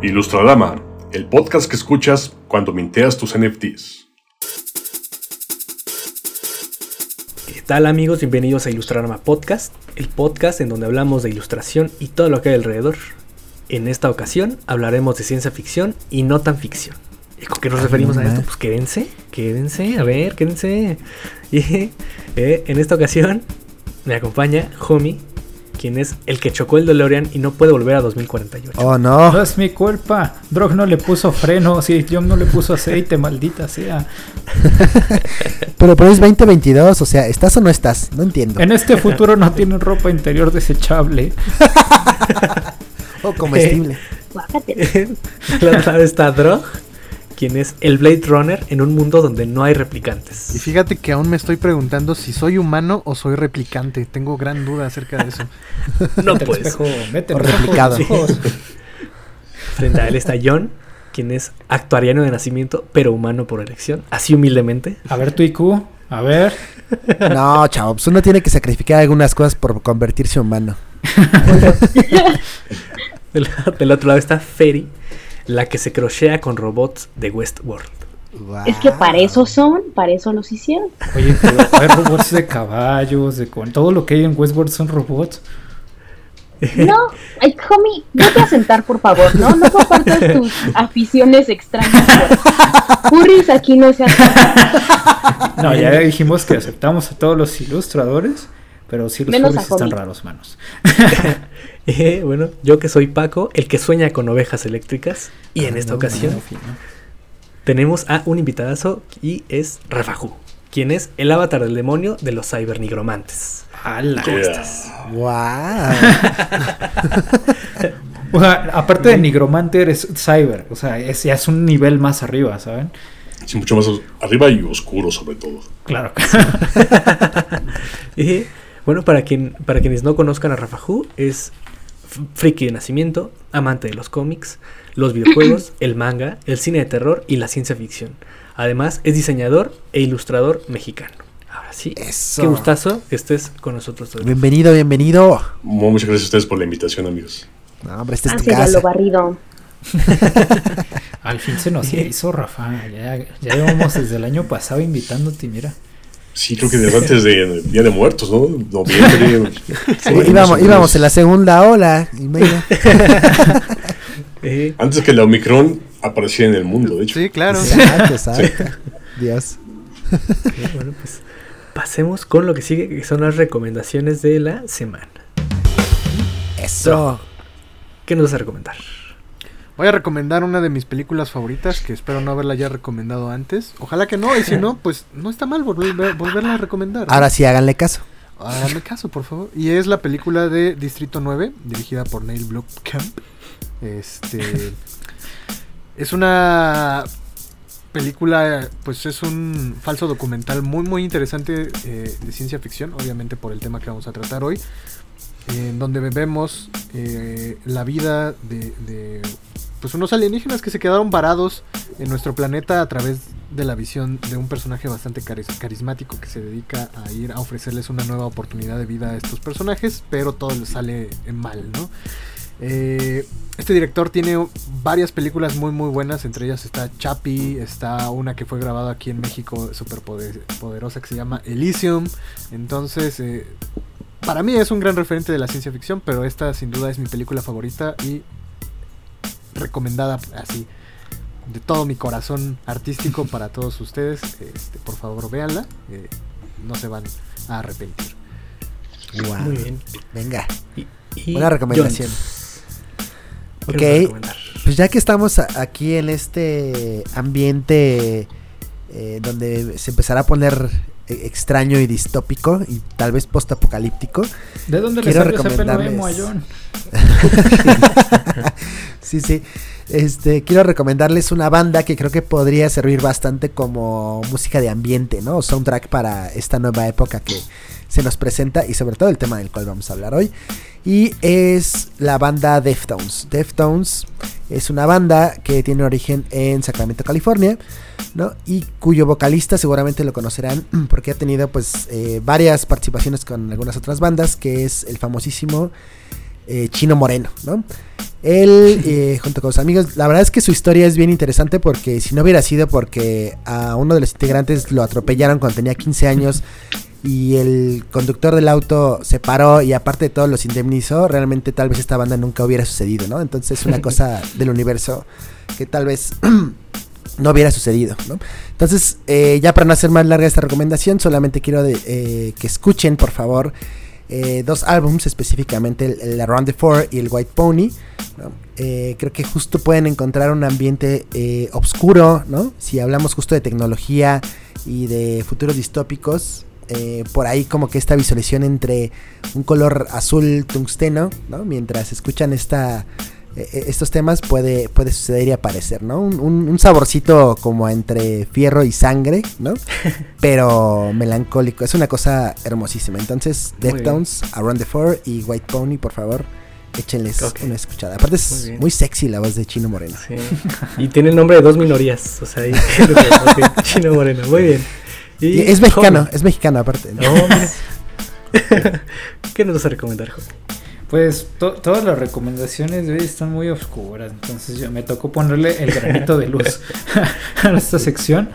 Ilustradrama, el podcast que escuchas cuando minteas tus NFTs. ¿Qué tal amigos? Bienvenidos a Ilustradrama Podcast, el podcast en donde hablamos de ilustración y todo lo que hay alrededor. En esta ocasión hablaremos de ciencia ficción y no tan ficción. ¿Y con qué nos referimos a esto? Pues quédense, quédense, a ver, quédense. Y eh, en esta ocasión me acompaña Homie, quien es el que chocó el DeLorean y no puede volver a 2048. Oh, no. No es mi culpa. Drog no le puso freno. Sí, John no le puso aceite, maldita sea. Pero, pero es 2022, o sea, ¿estás o no estás? No entiendo. En este futuro no tienen ropa interior desechable. O comestible. La otra lado está Drog, quien es el Blade Runner en un mundo donde no hay replicantes. Y fíjate que aún me estoy preguntando si soy humano o soy replicante. Tengo gran duda acerca de eso. No puedes. espejo, mete O replicado. Frente a él está John, quien es actuariano de nacimiento, pero humano por elección, así humildemente. A ver tu IQ. A ver. No, chavo, pues uno tiene que sacrificar algunas cosas por convertirse humano. Del, del otro lado está Ferry, la que se crochea con robots de Westworld. Es que para eso son, para eso los hicieron. Oye, pero hay robots de caballos, de con todo lo que hay en Westworld son robots. No, ay, homie, vete a sentar, por favor, ¿no? No compartas tus aficiones extrañas. Curris, aquí no se. No, ya dijimos que aceptamos a todos los ilustradores, pero sí los Menos furries están raros, manos. Eh, bueno, yo que soy Paco, el que sueña con ovejas eléctricas. Y en esta ocasión tenemos a un invitadazo y es Rafahu, quien es el avatar del demonio de los cybernigromantes. ¡Hala! ¿Cómo estás? Wow. O sea, aparte de nigromante eres cyber, o sea, es, ya es un nivel más arriba, ¿saben? Sí, mucho más arriba y oscuro sobre todo. Claro. Y bueno, para, quien, para quienes no conozcan a Rafahu, es friki de nacimiento, amante de los cómics, los videojuegos, el manga, el cine de terror y la ciencia ficción. Además, es diseñador e ilustrador mexicano. Ahora sí, Eso. qué gustazo que estés con nosotros hoy. Bienvenido, bienvenido. Mu- Muchas gracias a ustedes por la invitación, amigos. No, hombre, esta es tu Hacia lo casa. barrido. Al fin se nos hizo, Rafa. Ya, ya llevamos desde el año pasado invitándote, y mira. Sí, creo que desde antes de Día de Muertos, ¿no? Noviembre. Sí, íbamos, íbamos en la segunda ola. Eh, Antes que la Omicron apareciera en el mundo, de hecho. Sí, claro. Exacto, exacto. Dios. bueno, pues pasemos con lo que sigue, que son las recomendaciones de la semana. Eso. ¿Qué nos vas a recomendar? Voy a recomendar una de mis películas favoritas, que espero no haberla ya recomendado antes. Ojalá que no, y si no, pues no está mal volver- volverla a recomendar. ¿no? Ahora sí, háganle caso. Háganme caso, por favor. Y es la película de Distrito 9, dirigida por Neil Blomkamp. Este. es una película, pues es un falso documental muy, muy interesante eh, de ciencia ficción, obviamente por el tema que vamos a tratar hoy. En donde vemos eh, la vida de, de, pues unos alienígenas que se quedaron varados en nuestro planeta a través de la visión de un personaje bastante caris- carismático que se dedica a ir a ofrecerles una nueva oportunidad de vida a estos personajes, pero todo les sale mal, ¿no? Eh, este director tiene varias películas muy muy buenas, entre ellas está Chappie, está una que fue grabada aquí en México súper poder- poderosa que se llama Elysium, entonces eh, para mí es un gran referente de la ciencia ficción, pero esta sin duda es mi película favorita y recomendada así de todo mi corazón artístico para todos ustedes. Este, por favor, véanla. eh, no se van a arrepentir. Wow. Muy bien. Venga. Y- y Buena recomendación. Jones, ¿qué Ok. Pues ya que estamos aquí en este ambiente eh, donde se empezará a poner eh, extraño y distópico y tal vez postapocalíptico. ¿De dónde le salió ese pelo recomendarles- emo a John? sí, sí. Este, quiero recomendarles una banda que creo que podría servir bastante como música de ambiente, ¿no? O soundtrack para esta nueva época que se nos presenta y sobre todo el tema del cual vamos a hablar hoy. Y es la banda Deftones. Deftones es una banda que tiene origen en Sacramento, California, ¿no? Y cuyo vocalista seguramente lo conocerán porque ha tenido pues eh, varias participaciones con algunas otras bandas, que es el famosísimo eh, Chino Moreno, ¿no? Él, eh, junto con sus amigos, la verdad es que su historia es bien interesante porque si no hubiera sido porque a uno de los integrantes lo atropellaron cuando tenía 15 años y el conductor del auto se paró y aparte de todo los indemnizó, realmente tal vez esta banda nunca hubiera sucedido, ¿no? Entonces es una cosa del universo que tal vez no hubiera sucedido, ¿no? Entonces, eh, ya para no hacer más larga esta recomendación, solamente quiero de, eh, que escuchen, por favor, eh, dos álbums, específicamente el, el, Around the Four y el White Pony. Eh, creo que justo pueden encontrar un ambiente eh, oscuro, ¿no? Si hablamos justo de tecnología y de futuros distópicos, eh, por ahí como que esta visualización entre un color azul tungsteno, ¿no? Mientras escuchan esta estos temas puede, puede suceder y aparecer, ¿no? Un, un, un, saborcito como entre fierro y sangre, ¿no? Pero melancólico. Es una cosa hermosísima. Entonces, Deftones, Around the Four y White Pony, por favor, échenles okay. una escuchada. Aparte es muy, muy, sexy la voz de Chino Moreno. Sí. Y tiene el nombre de dos minorías. O sea, ahí, Chino Moreno. Muy bien. Y, y es mexicano, es mexicano aparte. No, ¿Qué nos vas a recomendar, joven? Pues to todas las recomendaciones de hoy están muy oscuras, entonces yo me tocó ponerle el granito de luz a esta sección.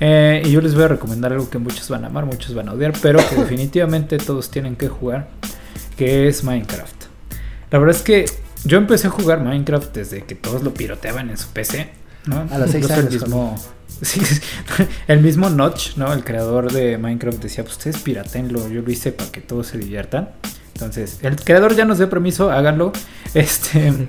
Eh, y yo les voy a recomendar algo que muchos van a amar, muchos van a odiar, pero que definitivamente todos tienen que jugar, que es Minecraft. La verdad es que yo empecé a jugar Minecraft desde que todos lo piroteaban en su PC, ¿no? A los 6 años. El mismo, sí, el mismo Notch, ¿no? El creador de Minecraft decía, pues ustedes piratenlo, yo lo hice para que todos se diviertan. Entonces, el creador ya nos dio permiso, háganlo. Este.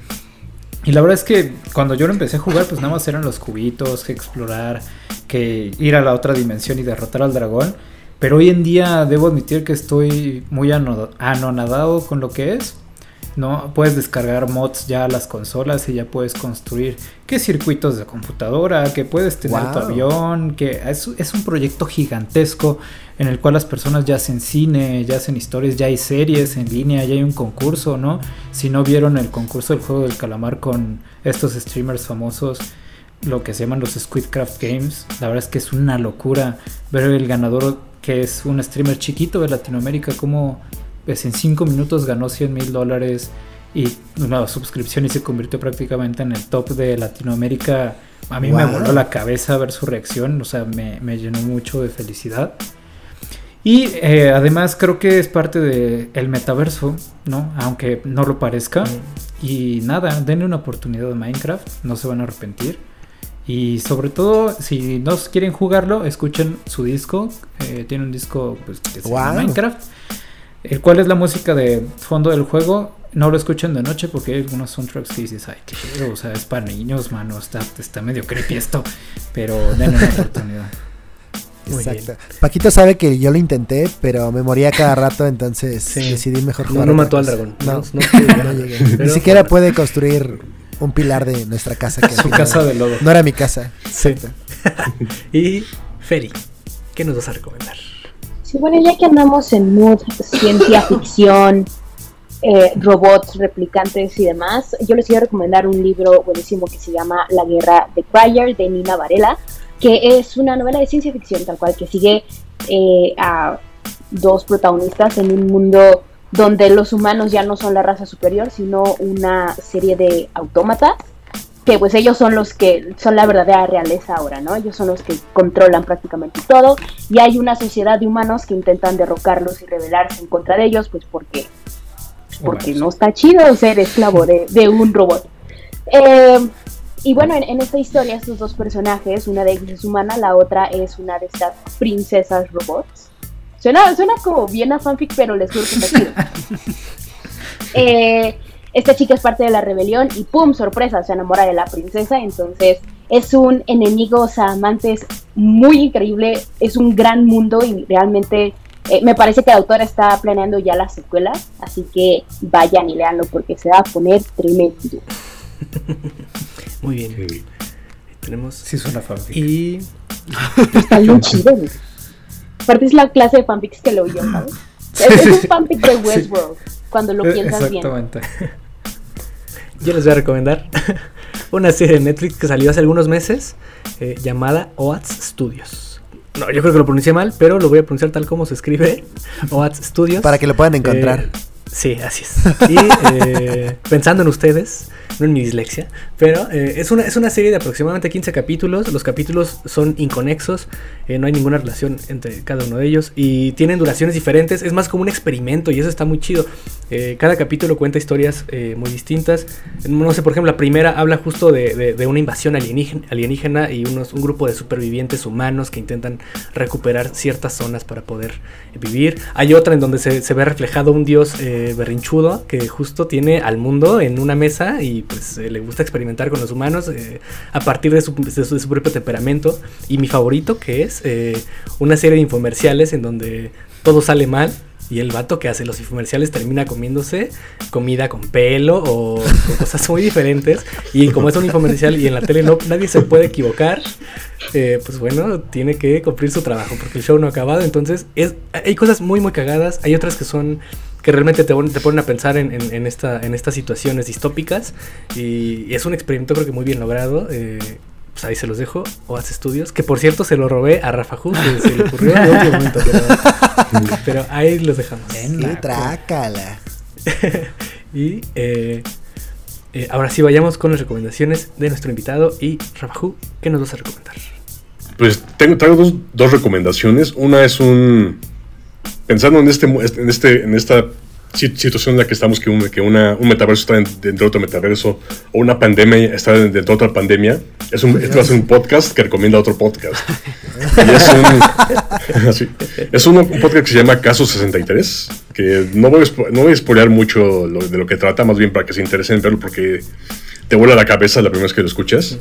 Y la verdad es que cuando yo lo empecé a jugar, pues nada más eran los cubitos, que explorar, que ir a la otra dimensión y derrotar al dragón. Pero hoy en día debo admitir que estoy muy anonadado con lo que es. ¿No? Puedes descargar mods ya a las consolas y ya puedes construir qué circuitos de computadora, que puedes tener wow. tu avión, que es, es, un proyecto gigantesco en el cual las personas ya hacen cine, ya hacen historias, ya hay series en línea, ya hay un concurso, ¿no? Si no vieron el concurso del juego del calamar con estos streamers famosos, lo que se llaman los Squidcraft Games, la verdad es que es una locura ver el ganador que es un streamer chiquito de Latinoamérica, como pues en 5 minutos ganó 100 mil dólares y una suscripción y se convirtió prácticamente en el top de Latinoamérica. A mí wow. me voló la cabeza ver su reacción, o sea, me, me llenó mucho de felicidad. Y eh, además creo que es parte del el metaverso, ¿no? Aunque no lo parezca. Y nada, denle una oportunidad a Minecraft, no se van a arrepentir. Y sobre todo, si no quieren jugarlo, escuchen su disco. Eh, tiene un disco pues, que se wow. llama Minecraft el cual es la música de fondo del juego. No lo escuchen de noche porque hay algunos soundtracks que dices, ay, qué pedo, o sea, es para niños, mano, está, está medio creepy esto, pero denle una oportunidad. Exacto. Paquito sabe que yo lo intenté, pero me moría cada rato, entonces sí. decidí mejor jugar. No, no mató al dragón. No, no, no, no llegué. Ni siquiera puede construir un pilar de nuestra casa. Que Su casa de lodo. No era mi casa. Sí. y Feri, ¿qué nos vas a recomendar? Sí, bueno, ya que andamos en mood ciencia ficción, eh, robots, replicantes y demás, yo les quiero recomendar un libro buenísimo que se llama La Guerra de Cryer de Nina Varela, que es una novela de ciencia ficción tal cual que sigue eh, a dos protagonistas en un mundo donde los humanos ya no son la raza superior, sino una serie de autómatas que pues ellos son los que son la verdadera realeza ahora, ¿no? Ellos son los que controlan prácticamente todo y hay una sociedad de humanos que intentan derrocarlos y rebelarse en contra de ellos, pues porque, porque no está chido ser esclavo de, de un robot. Eh, y bueno, en, en, esta historia estos dos personajes, una de ellos es humana, la otra es una de estas princesas robots. Suena, suena como bien a fanfic, pero les juro que chido. eh, esta chica es parte de la rebelión y ¡pum! sorpresa, se enamora de la princesa, entonces es un enemigo, o sea, amantes muy increíble, es un gran mundo y realmente eh, me parece que la autora está planeando ya la secuela, así que vayan y leanlo porque se va a poner tremendo. Muy bien. Sí. Tenemos. Sí, es una fanfic. Y. Está bien chido. Aparte es la clase de fanfics que lo yo, ¿sabes? Es, es un fanfic de Westworld. Sí cuando lo piensas Exactamente. bien. Yo les voy a recomendar una serie de Netflix que salió hace algunos meses eh, llamada Oats Studios. No, yo creo que lo pronuncié mal, pero lo voy a pronunciar tal como se escribe. Oats Studios. Para que lo puedan encontrar. Sí, así es. Y eh, pensando en ustedes, no en mi dislexia, pero eh, es, una, es una serie de aproximadamente 15 capítulos. Los capítulos son inconexos, eh, no hay ninguna relación entre cada uno de ellos y tienen duraciones diferentes. Es más como un experimento y eso está muy chido. Eh, cada capítulo cuenta historias eh, muy distintas. No sé, por ejemplo, la primera habla justo de, de- de una invasión alienígena, alienígena y unos, un grupo de supervivientes humanos que intentan recuperar ciertas zonas para poder vivir. Hay otra en donde se, se ve reflejado un dios eh, berrinchudo que justo tiene al mundo en una mesa y pues eh, le gusta experimentar con los humanos eh, a partir de su, de su- de su propio temperamento. Y mi favorito que es eh, una serie de infomerciales en donde todo sale mal. Y el vato que hace los infomerciales termina comiéndose comida con pelo o, cosas muy diferentes. Y como es un infomercial y en la tele no, nadie se puede equivocar, pues bueno, tiene que cumplir su trabajo porque el show no ha acabado. Entonces, es, hay cosas muy, muy cagadas. Hay otras que son que realmente te, te ponen a pensar en, en- en esta, en estas situaciones distópicas. Y es un experimento creo que muy bien logrado. eh, pues ahí se los dejo. O hace estudios. Que por cierto se lo robé a Rafa Ju, que se le ocurrió en último momento. Pero, pero ahí los dejamos. Sí, trácala. Y eh, eh, ahora sí vayamos con las recomendaciones de nuestro invitado. Y Rafa Ju, ¿qué nos vas a recomendar? Pues tengo, traigo dos, dos recomendaciones. Una es un. Pensando en este en este, en esta si- situación en la que estamos, que, un, que una, un metaverso está en- dentro de otro metaverso, o una pandemia está dentro de otra pandemia, es un, este va a ser un podcast que recomienda otro podcast. Y es un, así, es uno- un podcast que se llama Caso 63, que no voy a, no voy a mucho lo- de lo que trata, más bien para que se interesen en verlo, porque te vuela la cabeza la primera vez que lo escuchas.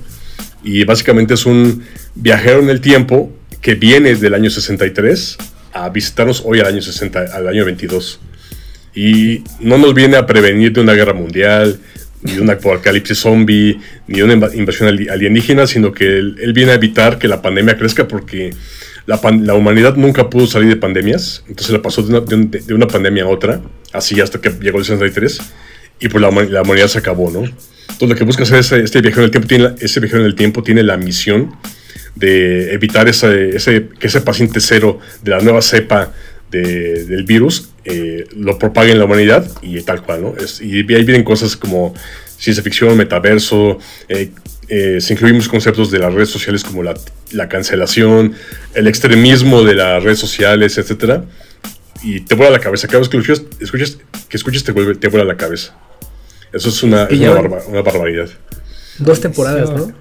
Y básicamente es un viajero en el tiempo que viene del año 63 a visitarnos hoy al año 60, al año 22. Y no nos viene a prevenir de una guerra mundial, ni de un apocalipsis zombie, ni de una inva- invasión ali- alienígena, sino que él, él viene a evitar que la pandemia crezca porque la, pan- la humanidad nunca pudo salir de pandemias. Entonces la pasó de una, de un- de una pandemia a otra, así hasta que llegó el 63, y pues la, la humanidad se acabó, ¿no? Entonces lo que busca hacer ese, este viajero en el tiempo, tiene, ese viajero en el tiempo tiene la misión de evitar ese, ese- que ese paciente cero de la nueva cepa de- del virus eh, lo propague en la humanidad y tal cual, ¿no? Es- y ahí vienen cosas como ciencia ficción, metaverso, eh, eh, se incluimos conceptos de las redes sociales como la, la cancelación, el extremismo de las redes sociales, etcétera, y te vuela la cabeza. Cada vez que lo escuchas, escuchas- que escuches te, vuelve, te vuela la cabeza. Eso es una, es barba- una barbaridad. Dos temporadas, ¿no?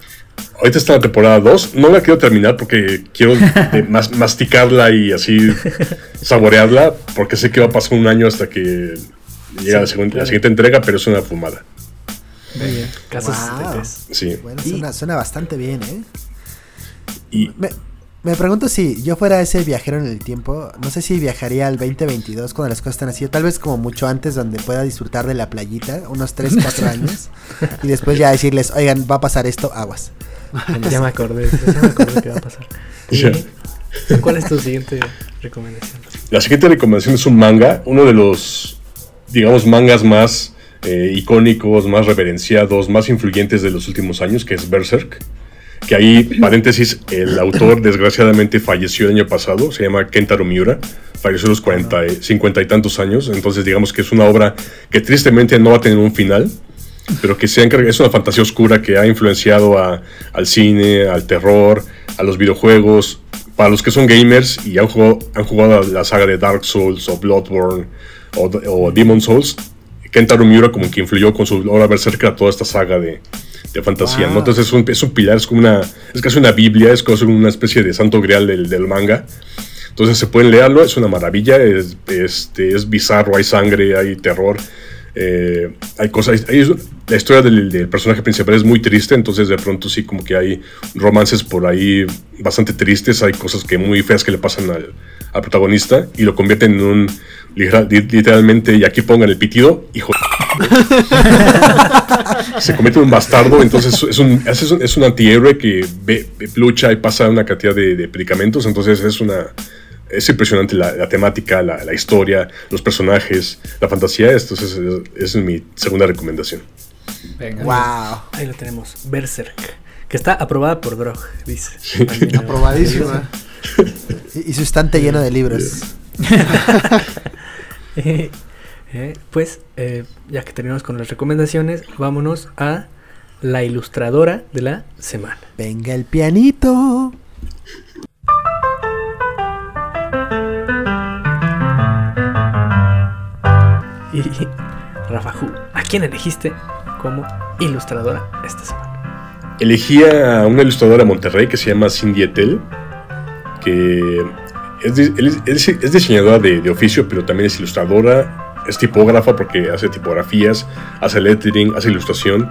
Ahorita está la temporada 2. No la quiero terminar porque quiero mas- masticarla y así saborearla. Porque sé que va a pasar un año hasta que llega la, segun- la siguiente entrega, pero es una fumada. Muy bien. Caso Wow. 63. Sí. Bueno, suena, suena bastante bien, ¿eh? Y Me, me pregunto si yo fuera ese viajero en el tiempo, no sé si viajaría al 2022 cuando las cosas están así, o tal vez como mucho antes donde pueda disfrutar de la playita, unos 3, 4 años, y después ya decirles, oigan, va a pasar esto, aguas. Ya me acordé, ya me acordé que va a pasar. ¿Y Ya. ¿Cuál es tu siguiente recomendación? la siguiente recomendación es un manga. Uno de los, digamos, mangas más eh, icónicos, más reverenciados, más influyentes de los últimos años, que es Berserk. Que ahí, paréntesis, el autor desgraciadamente falleció el año pasado, se llama Kentaro Miura, falleció a los 40, y- 50 y tantos años, entonces digamos que es una obra que tristemente no va a tener un final, pero que se ha encargado- es una fantasía oscura que ha influenciado a- al cine, al terror, a los videojuegos. Para los que son gamers y han jugado, han la saga de Dark Souls o Bloodborne o, o Demon Souls, Kentaro Miura como que influyó con su obra Berserker a toda esta saga de, de fantasía. Entonces es un, es un pilar, es como una, es casi una biblia, es casi una especie de santo grial del, del manga. Entonces se pueden leerlo, es una maravilla, es, este, es bizarro, hay sangre, hay terror, eh, hay cosas, hay- la historia del, del personaje principal es muy triste, entonces de pronto sí como que hay romances por ahí bastante tristes, hay cosas que muy feas que le pasan al, al protagonista y lo convierten en un, literalmente, y aquí pongan el pitido, hijo se en un bastardo, entonces es un, es un, es un antihéroe que ve, ve- lucha y pasa una cantidad de, de predicamentos, entonces es una... Es impresionante la, la temática, la, la historia, los personajes, la fantasía, entonces es, esa es mi segunda recomendación. Venga. Wow. Ahí lo tenemos, Berserk. Que está aprobada por Drog, dice. ¿no? Aprobadísima. Y, y su estante lleno de libros. Eh, pues, eh, ya que terminamos con las recomendaciones, vámonos a la ilustradora de la semana. Venga el pianito. Y Rafa Ju, ¿a quién elegiste como ilustradora esta semana? Elegí a una ilustradora de Monterrey que se llama Cindy Etel, que es, es- es- diseñadora de, de oficio, pero también es ilustradora, es tipógrafa porque hace tipografías, hace lettering, hace ilustración.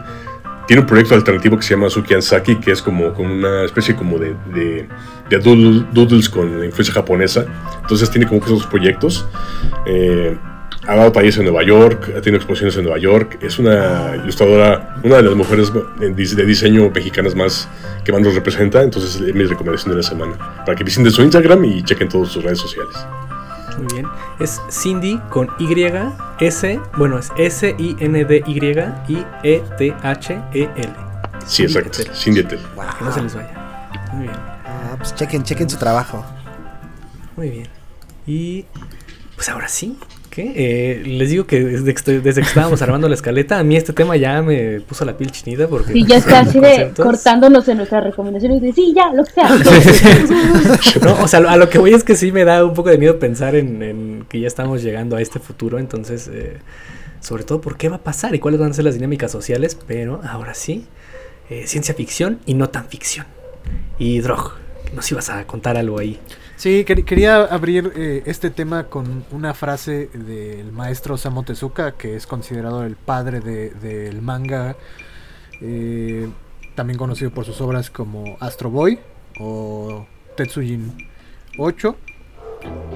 Tiene un proyecto alternativo que se llama Suki Ansaki, que es como, como una especie como de, de, de doodle- doodles con influencia japonesa. Entonces tiene como que esos proyectos. Eh, ha dado talleres en Nueva York, ha tenido exposiciones en Nueva York. Es una ilustradora, una de las mujeres de diseño mexicanas más que más nos representa. Entonces es mi recomendación de la semana. Para que visiten su Instagram y chequen todas sus redes sociales. Muy bien. Es Cindy con Y, S, bueno, es S-I-N-D-Y y E-T-H-E-L. Sí, exacto. Cindy Etel. Que no se les vaya. Muy bien, Ah, pues chequen, chequen su trabajo. muy bien. Y pues ahora sí. ¿Qué? Eh, les digo que desde que, desde que estábamos armando la escaleta, a mí este tema ya me puso la piel chinita porque... Sí, ya está así de cortándonos en nuestras recomendaciones. De, sí, ya, lo que sea. No, o sea, a lo que voy es que sí me da un poco de miedo pensar en, en que ya estamos llegando a este futuro, entonces, eh, sobre todo por qué va a pasar y cuáles van a ser las dinámicas sociales, pero ahora sí, eh, ciencia ficción y no tan ficción. Y Drog, nos ibas a contar algo ahí. Sí, quer- quería abrir eh, este tema con una frase del maestro Osamu Tezuka, que es considerado el padre de- del manga, eh, también conocido por sus obras como Astro Boy o Tetsujin 8.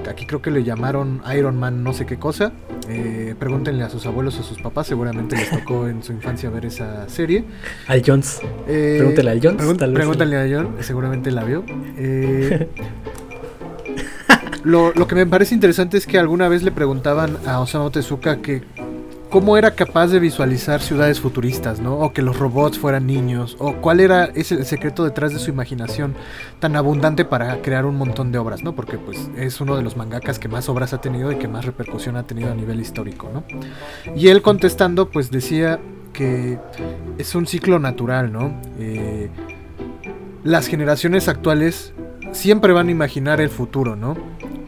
que Aquí creo que le llamaron Iron Man no sé qué cosa. Eh, pregúntenle a sus abuelos o a sus papás, seguramente les tocó en su infancia ver esa serie. Al Jones. Eh, Pregúntale a Jones, pregun- tal vez pregúntale a John, seguramente la vio. Eh, lo, lo que me parece interesante es que alguna vez le preguntaban a Osamu Tezuka que cómo era capaz de visualizar ciudades futuristas, ¿no? O que los robots fueran niños, o cuál era ese el secreto detrás de su imaginación tan abundante para crear un montón de obras, ¿no? Porque pues es uno de los mangakas que más obras ha tenido y que más repercusión ha tenido a nivel histórico, ¿no? Y él contestando pues decía que es un ciclo natural, ¿no? Eh, las generaciones actuales siempre van a imaginar el futuro, ¿no?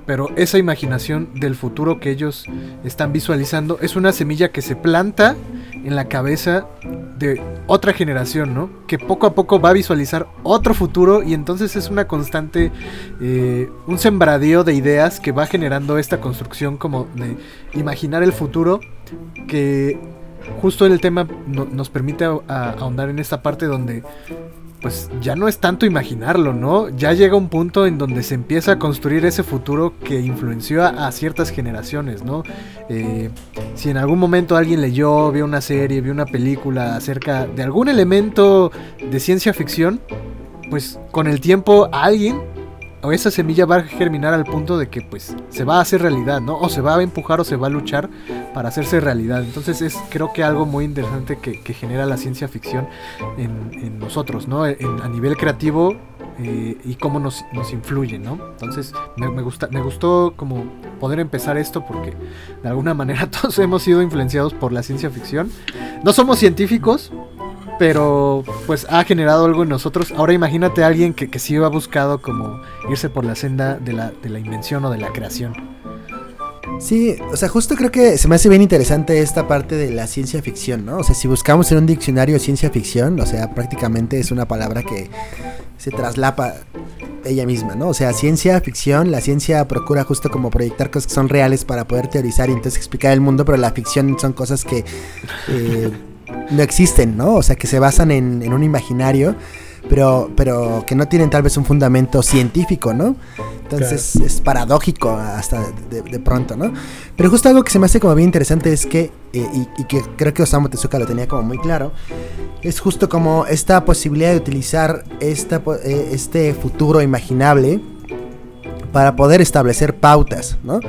Pero esa imaginación del futuro que ellos están visualizando es una semilla que se planta en la cabeza de otra generación, ¿no? Que poco a poco va a visualizar otro futuro y entonces es una constante, eh, un sembradío de ideas que va generando esta construcción como de imaginar el futuro que justo el tema no- nos permite ahondar en esta parte donde pues ya no es tanto imaginarlo, ¿no? Ya llega un punto en donde se empieza a construir ese futuro que influenció a, ciertas generaciones, ¿no? Eh, si en algún momento alguien leyó, vio una serie, vio una película acerca de algún elemento de ciencia ficción, pues con el tiempo alguien o esa semilla va a germinar al punto de que pues se va a hacer realidad, ¿no? O se va a empujar o se va a luchar para hacerse realidad. Entonces es creo que algo muy interesante que, genera la ciencia ficción en, nosotros, ¿no? En- a nivel creativo eh, y cómo nos, nos influye, ¿no? Entonces me, me gusta, me gustó como poder empezar esto porque de alguna manera todos hemos sido influenciados por la ciencia ficción. No somos científicos, pero pues ha generado algo en nosotros. Ahora imagínate a alguien que, que sí ha buscado como irse por la senda de la, de la invención o de la creación. Sí, o sea, justo creo que se me hace bien interesante esta parte de la ciencia ficción, ¿no? O sea, si buscamos en un diccionario ciencia ficción, o sea, prácticamente es una palabra que se traslapa ella misma, ¿no? O sea, ciencia ficción, la ciencia procura justo como proyectar cosas que son reales para poder teorizar y entonces explicar el mundo, pero la ficción son cosas que eh, no existen, ¿no? O sea, que se basan en, en un imaginario, pero, pero que no tienen tal vez un fundamento científico, ¿no? Entonces es paradójico hasta de, de pronto, ¿no? Pero justo algo que se me hace como bien interesante es que, eh, y, y que creo que Osamu Tezuka lo tenía como muy claro, es justo como esta posibilidad de utilizar esta, eh, este futuro imaginable para poder establecer pautas, ¿no?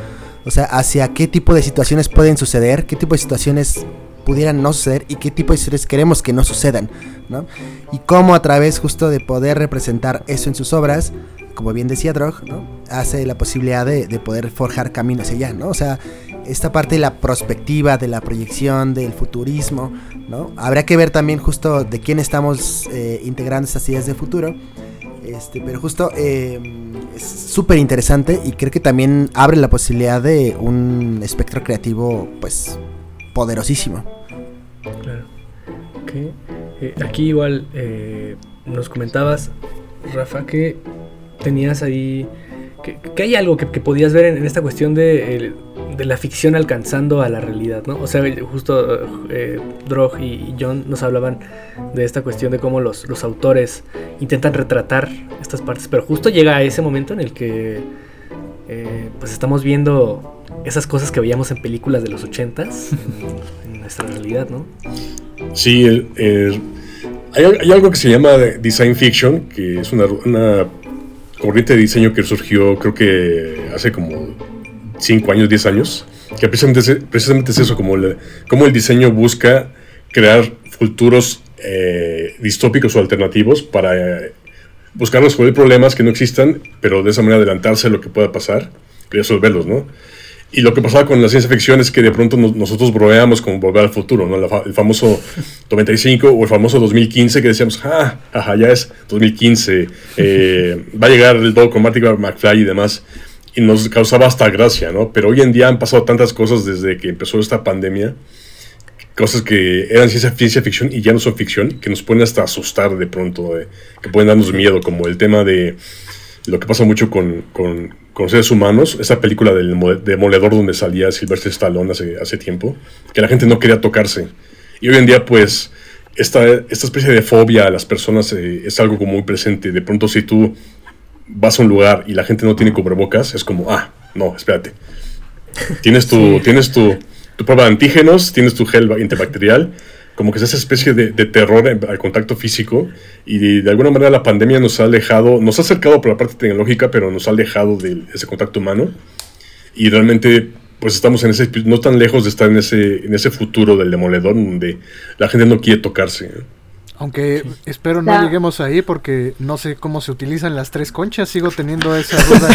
O sea, hacia qué tipo de situaciones pueden suceder, qué tipo de situaciones pudieran no suceder y qué tipo de situaciones queremos que no sucedan, ¿no? Y cómo a través justo de poder representar eso en sus obras, como bien decía Drog, hace la posibilidad de, de poder forjar caminos allá, ¿no? O sea, esta parte de la prospectiva, de la proyección, del futurismo, ¿no? Habrá que ver también justo de quién estamos eh, integrando estas ideas de futuro. Este, pero justo eh, es súper interesante y creo que también abre la posibilidad de un espectro creativo, pues, poderosísimo. Eh, aquí igual eh, nos comentabas, Rafa, que tenías ahí... Que, hay algo que, podías ver en, esta cuestión de, la ficción alcanzando a la realidad, ¿no? O sea, justo eh, Drog y, John nos hablaban de esta cuestión de cómo los, autores intentan retratar estas partes, pero justo llega ese momento en el que eh, pues estamos viendo esas cosas que veíamos en películas de los ochentas en, en nuestra realidad, ¿no? Sí, el- el- hay, hay algo que se llama design fiction, que es una, una corriente de diseño que surgió creo que hace como 5 años, 10 años, que precisamente es, precisamente es eso, como, como el diseño busca crear futuros eh, distópicos o alternativos para eh, buscar resolver problemas que no existan, pero de esa manera adelantarse a lo que pueda pasar y resolverlos, ¿no? Y lo que pasaba con la ciencia ficción es que de pronto nos- nosotros bromeamos con volver al futuro, ¿no? La el famoso 95 o el famoso 2015 que decíamos, ah, ajá, ya es 2015, eh, va a llegar el Doc con Marty McFly y demás. Y nos causaba hasta gracia, ¿no? Pero hoy en día han pasado tantas cosas desde que empezó esta pandemia, cosas que eran ciencia, ciencia ficción y ya no son ficción, que nos pueden hasta asustar de pronto, eh, que pueden darnos miedo, como el tema de lo que pasa mucho con, con, con seres humanos, esa película del mo- Demoledor donde salía Sylvester Stallone hace, hace tiempo, que la gente no quería tocarse. Y hoy en día, pues, esta, esta especie de fobia a las personas eh, es algo como muy presente. De pronto, si tú vas a un lugar y la gente no tiene cubrebocas, es como, ah, no, espérate. Tienes tu, tienes tu, tu prueba de antígenos, tienes tu gel antibacterial, como que es esa especie de, de terror en- al contacto físico y de, de alguna manera la pandemia nos ha alejado, nos ha acercado por la parte tecnológica, pero nos ha alejado de ese contacto humano y realmente pues estamos en ese, no tan lejos de estar en ese, en ese futuro del demoledor donde la gente no quiere tocarse. Aunque espero no Ya. lleguemos ahí porque no sé cómo se utilizan las tres conchas. Sigo teniendo esa duda.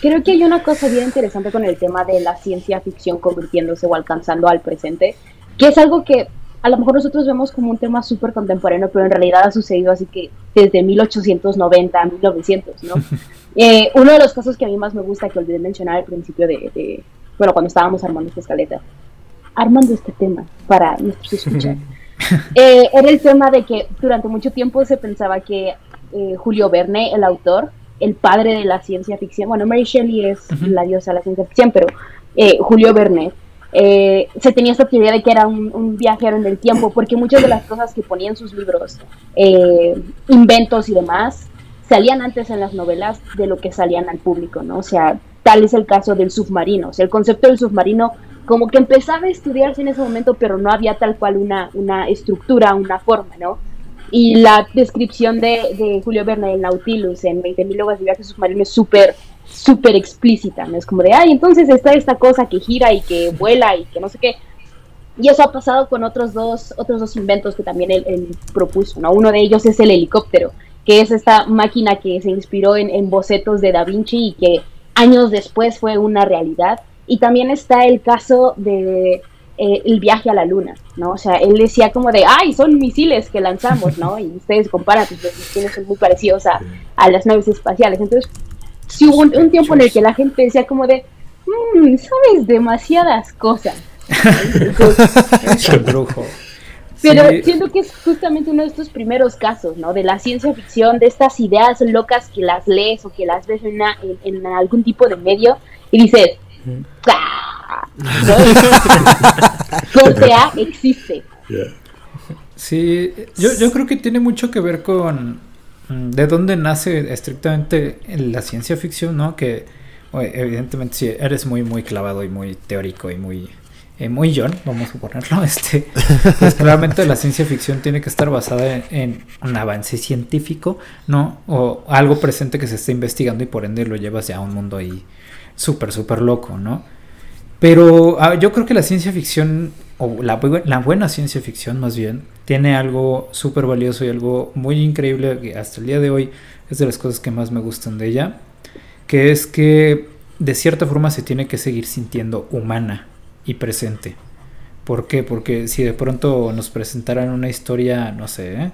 Creo que hay una cosa bien interesante con el tema de la ciencia ficción convirtiéndose o alcanzando al presente, que es algo que a lo mejor nosotros vemos como un tema súper contemporáneo, pero en realidad ha sucedido así que desde 1890 a 1900, ¿no? Eh, uno de los casos que a mí más me gusta, que olvidé mencionar al principio de, de- bueno, cuando estábamos armando esta escaleta, armando este tema para nuestros escuchar, eh, era el tema de que durante mucho tiempo se pensaba que eh, Julio Verne, el autor, el padre de la ciencia ficción, bueno, Mary Shelley es la diosa de la ciencia ficción, pero eh, Julio Verne, eh, se tenía esta teoría de que era un, un viajero en el tiempo, porque muchas de las cosas que ponía en sus libros, eh, inventos y demás, salían antes en las novelas de lo que salían al público, ¿no? O sea, tal es el caso del submarino. O sea, el concepto del submarino como que empezaba a estudiarse en ese momento, pero no había tal cual una, una estructura, una forma, ¿no? Y la descripción de, de Julio Verne del Nautilus en 20.000 leguas de viaje submarino es súper, súper explícita. Es como de, ay, entonces está esta cosa que gira y que vuela y que no sé qué. Y eso ha pasado con otros dos, otros dos inventos que también él, él propuso, ¿no? Uno de ellos es el helicóptero, que es esta máquina que se inspiró en, en bocetos de Da Vinci y que años después fue una realidad. Y también está el caso de eh, el viaje a la luna, ¿no? O sea, él decía como de, ay, son misiles que lanzamos, ¿no? Y ustedes comparan, pues los misiles son muy parecidos a, a las naves espaciales. Entonces, sí hubo un, un tiempo en el que la gente decía como de, "Mm, sabes demasiadas cosas. Brujo. Pero Sí. siento que es justamente uno de estos primeros casos, ¿no? De la ciencia ficción, de estas ideas locas que las lees o que las ves en, una- en- en algún tipo de medio y dices, "Ah", ¿no? Corte A existe. Sí, yo, yo creo que tiene mucho que ver con mm, de dónde nace estrictamente la ciencia ficción, ¿no? Que evidentemente si eres muy muy clavado y muy teórico y muy eh, muy John, vamos a ponerlo, este, pues claramente la ciencia ficción tiene que estar basada en, en un avance científico, ¿no? O algo presente que se está investigando y por ende lo llevas ya a un mundo ahí súper, súper loco, ¿no? Pero ah, yo creo que la ciencia ficción o la, bu- la buena ciencia ficción más bien, tiene algo súper valioso y algo muy increíble que hasta el día de hoy es de las cosas que más me gustan de ella, que es que de cierta forma se tiene que seguir sintiendo humana y presente. ¿Por qué? Porque si de pronto nos presentaran una historia, no sé, ¿eh?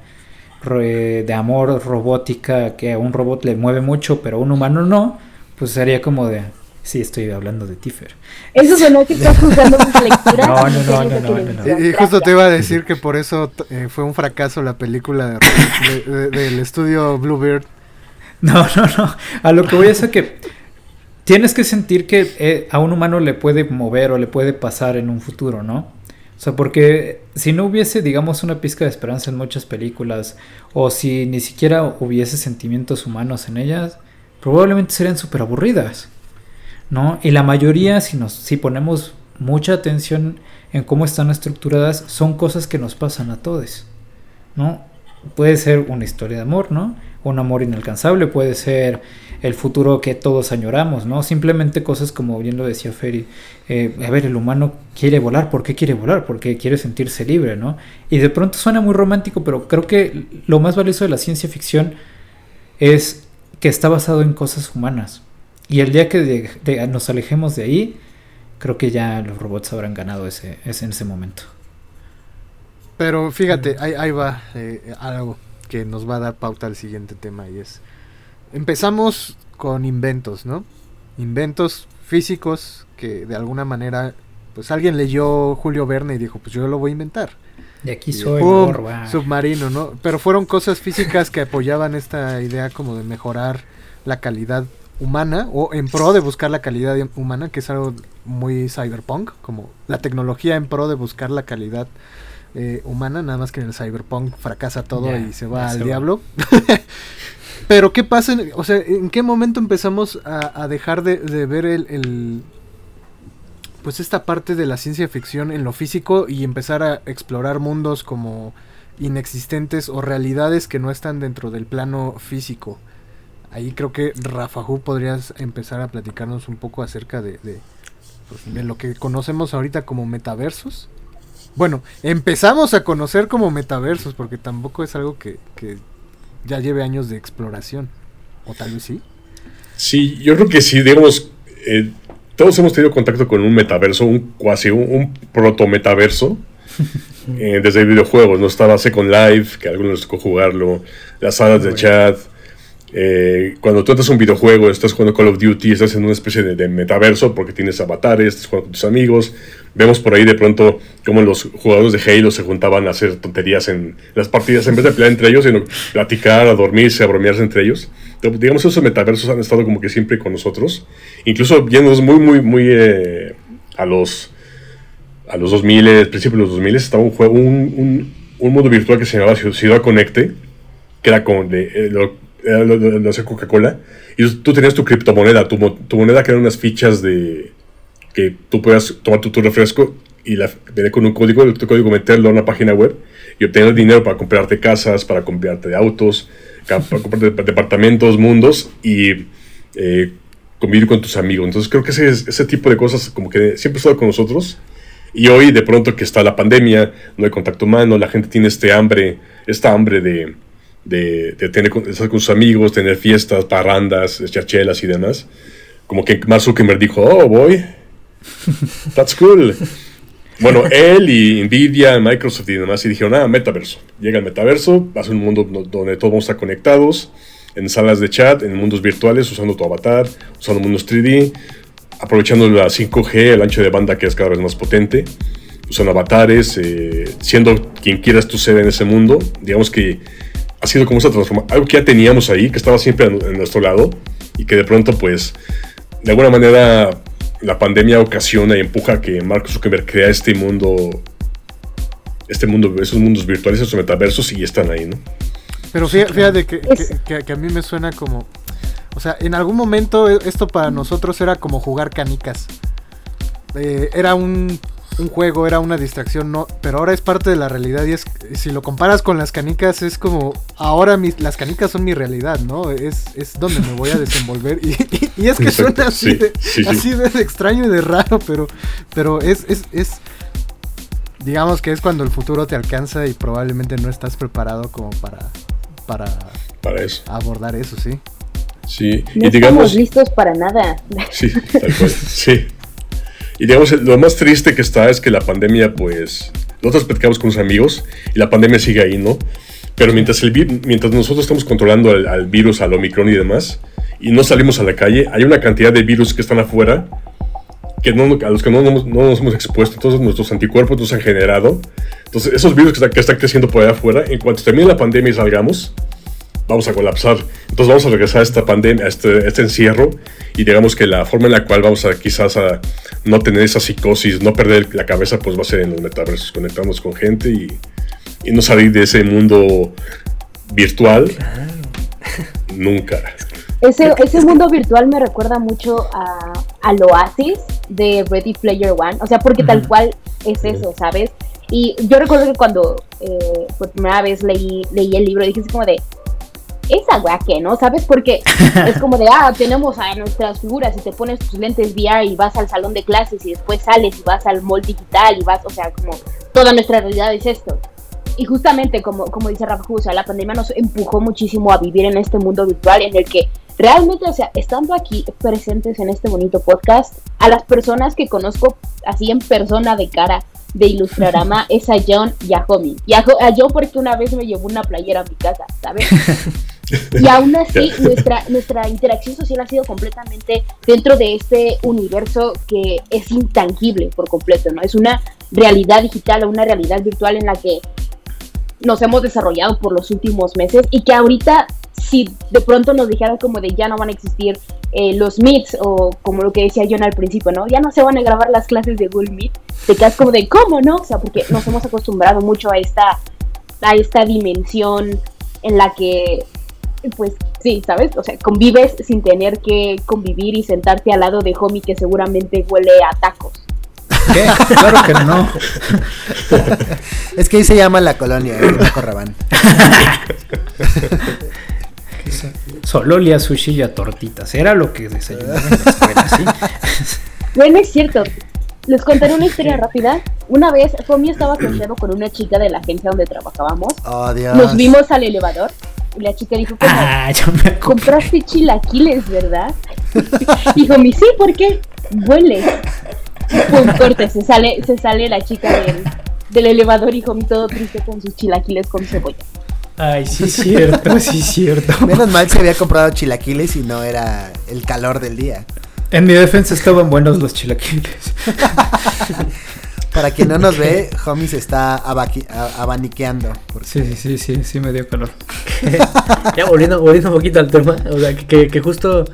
de amor robótica que a un robot le mueve mucho, pero a un humano no, pues sería como de, sí, estoy hablando de Tifer. Eso sonó que estás juzgando mis lecturas. No, no, no, no, no, no. Y, y justo te iba a decir que por eso eh, fue un fracaso la película de- de- de- del estudio Bluebird. No, no, no. A lo que voy es a que tienes que sentir que eh, a un humano le puede mover o le puede pasar en un futuro, ¿no? O sea, porque si no hubiese, digamos, una pizca de esperanza en muchas películas, o si ni siquiera hubiese sentimientos humanos en ellas, probablemente serían súper aburridas, ¿no? Y la mayoría, si, nos, si ponemos mucha atención en cómo están estructuradas, son cosas que nos pasan a todos, ¿no? Puede ser una historia de amor, ¿no? Un amor inalcanzable, puede ser el futuro que todos añoramos, ¿no? Simplemente cosas como bien lo decía Ferry, eh, a ver, el humano quiere volar, ¿por qué quiere volar? Porque quiere sentirse libre, ¿no? Y de pronto suena muy romántico, pero creo que lo más valioso de la ciencia ficción es que está basado en cosas humanas. Y el día que de- de- nos alejemos de ahí, creo que ya los robots habrán ganado ese, ese en ese momento. Pero fíjate, ahí, ahí va eh, algo que nos va a dar pauta al siguiente tema y es... Empezamos con inventos, ¿no? Inventos físicos que de alguna manera, pues alguien leyó Julio Verne y dijo, pues yo lo voy a inventar. De aquí Y soy, va. submarino, ¿no? Pero fueron cosas físicas que apoyaban esta idea como de mejorar la calidad humana o en pro de buscar la calidad humana, que es algo muy cyberpunk, como la tecnología en pro de buscar la calidad eh, humana, nada más que en el cyberpunk fracasa todo y se va al diablo. Pero ¿qué pasa? en- o sea, ¿en qué momento empezamos a, a dejar de, de ver el, el- pues esta parte de la ciencia ficción en lo físico y empezar a explorar mundos como inexistentes o realidades que no están dentro del plano físico? Ahí creo que Rafa Hu podrías empezar a platicarnos un poco acerca de, de, pues, de lo que conocemos ahorita como metaversos. Bueno, empezamos a conocer como metaversos porque tampoco es algo que, que ya lleve años de exploración. O tal vez sí. Sí, yo creo que sí, digamos, eh, todos hemos tenido contacto con un metaverso, un cuasi, un, un proto-metaverso, eh, desde videojuegos, ¿no? Estaba Second Life, que a algunos les tocó jugarlo, las salas de chat. Eh, cuando tú entras a un videojuego, estás jugando Call of Duty, estás en una especie de, metaverso porque tienes avatares, estás jugando con tus amigos. Vemos por ahí de pronto cómo los jugadores de Halo se juntaban a hacer tonterías en las partidas, en vez de pelear entre ellos, sino platicar, a dormirse, a bromearse entre ellos. Entonces, digamos, esos metaversos han estado como que siempre con nosotros. Incluso yéndonos muy, muy, muy eh, a los a los 2000, principios de los 2000, estaba un juego, un, un, un mundo virtual que se llamaba Ciu- Ciudad Conecte, que era con de, eh, lo, hacía Coca-Cola, y tú tenías tu criptomoneda, tu, tu moneda que eran unas fichas de que tú puedas tomar tu, tu refresco y la, con un código, el código meterlo a una página web y obtener dinero para comprarte casas, para comprarte autos, para comprarte dep- departamentos, mundos y eh, convivir con tus amigos. Entonces creo que ese, ese tipo de cosas como que siempre ha estado con nosotros. Y hoy de pronto que está la pandemia, no hay contacto humano, la gente tiene este hambre, esta hambre de, de, de tener, con- estar con sus amigos, tener fiestas, parrandas, echar chelas y demás. Como que Mark Zuckerberg dijo, oh boy, that's cool. Bueno, él y Nvidia, Microsoft y demás, y dijeron, ah, metaverso. Llega el metaverso, va a un mundo donde todos vamos a estar conectados, en salas de chat, en mundos virtuales, usando tu avatar, usando mundos 3D, aprovechando la 5G, el ancho de banda que es cada vez más potente, usando avatares, eh, siendo quien quieras tú ser en ese mundo. Digamos que ha sido como esa transformación, algo que ya teníamos ahí, que estaba siempre en, nuestro lado, y que de pronto, pues, de alguna manera, la pandemia ocasiona y empuja a que Mark Zuckerberg crea este mundo, este mundo, esos mundos virtuales, esos metaversos, y están ahí, ¿no? Pero fíjate, fíjate que, Es- que- que- que a mí me suena como... O sea, en algún momento e- esto para nosotros era como jugar canicas. Eh, era un, un juego, era una distracción, no, pero ahora es parte de la realidad y es, si lo comparas con las canicas, es como, ahora mis, las canicas son mi realidad, ¿no? Es, es donde me voy a desenvolver y, y- y es que Exacto, suena así, sí, de, sí, sí. así de extraño y de raro, pero, pero es, es, es digamos que es cuando el futuro te alcanza y probablemente no estás preparado como para, para Para eso. abordar eso, sí. Sí. No y digamos. estamos listos para nada. Sí, tal cual. Sí. Y digamos, lo más triste que está es que la pandemia, pues. Nosotros platicamos con unos amigos y la pandemia sigue ahí, ¿no? Pero mientras, el, mientras nosotros estamos controlando al, al virus, al Omicron y demás, y no salimos a la calle, hay una cantidad de virus que están afuera que no, a los que no, nos- no nos hemos expuesto, entonces nuestros anticuerpos nos han generado. Entonces, esos virus que, está- que están creciendo por allá afuera, en cuanto termine la pandemia y salgamos, vamos a colapsar. Entonces vamos a regresar a esta pandemia, a este, a este encierro, y digamos que la forma en la cual vamos a quizás a no tener esa psicosis, no perder la cabeza, pues va a ser en los metaversos, conectarnos con gente y, y no salir de ese mundo virtual nunca. Ese, ese mundo virtual me recuerda mucho a, al Oasis de Ready Player One. O sea, porque tal cual es eso, ¿sabes? Y yo recuerdo que cuando eh, por primera vez leí, leí el libro, dije así como de, esa wea que, ¿no? ¿Sabes? Porque es como de, ah, tenemos a nuestras figuras y te pones tus lentes VR y vas al salón de clases y después sales y vas al mall digital y vas, o sea, como toda nuestra realidad es esto. Y justamente, como, como dice Rafa, o sea, la pandemia nos empujó muchísimo a vivir en este mundo virtual en el que realmente, o sea, estando aquí presentes en este bonito podcast, a las personas que conozco así en persona de cara de Ilustrarama es a John y a Homie. Y a, a John porque una vez me llevó una playera a mi casa, ¿sabes? Y aún así, nuestra, nuestra interacción social ha sido completamente dentro de este universo que es intangible por completo, ¿no? Es una realidad digital o una realidad virtual en la que nos hemos desarrollado por los últimos meses y que ahorita si de pronto nos dijeran como de ya no van a existir eh, los meets o como lo que decía John al principio, ¿no? Ya no se van a grabar las clases de Google Meet, te quedas como de ¿cómo no? O sea, porque nos hemos acostumbrado mucho a esta, a esta dimensión en la que pues sí, ¿sabes? O sea, convives sin tener que convivir y sentarte al lado de homie que seguramente huele a tacos. ¿Qué? Claro que no. Es que ahí se llama la colonia, el Taco Rabán. Solo olía sushi y a tortitas. Era lo que desayunaba en la escuela, ¿sí? Bueno, es cierto. Les contaré una historia rápida. Una vez, Fomi estaba con una chica de la agencia donde trabajábamos. Oh, Dios. Nos vimos al elevador y la chica dijo, como, Ah, yo me acuerdo. compraste chilaquiles, ¿verdad? dijo, mi sí, ¿por qué? Huele. Pum, corte, se sale, se sale la chica del, del elevador y Homie todo triste con sus chilaquiles con cebolla. Ay, sí es cierto, sí es cierto. Menos mal se había comprado chilaquiles y no era el calor del día. En mi defensa estaban buenos los chilaquiles. Para quien no nos ve, Homie se está abaniqueando. porque- Sí, sí, sí, sí, sí me dio calor. ya volviendo, volviendo un poquito al tema, o sea, que, que- que justo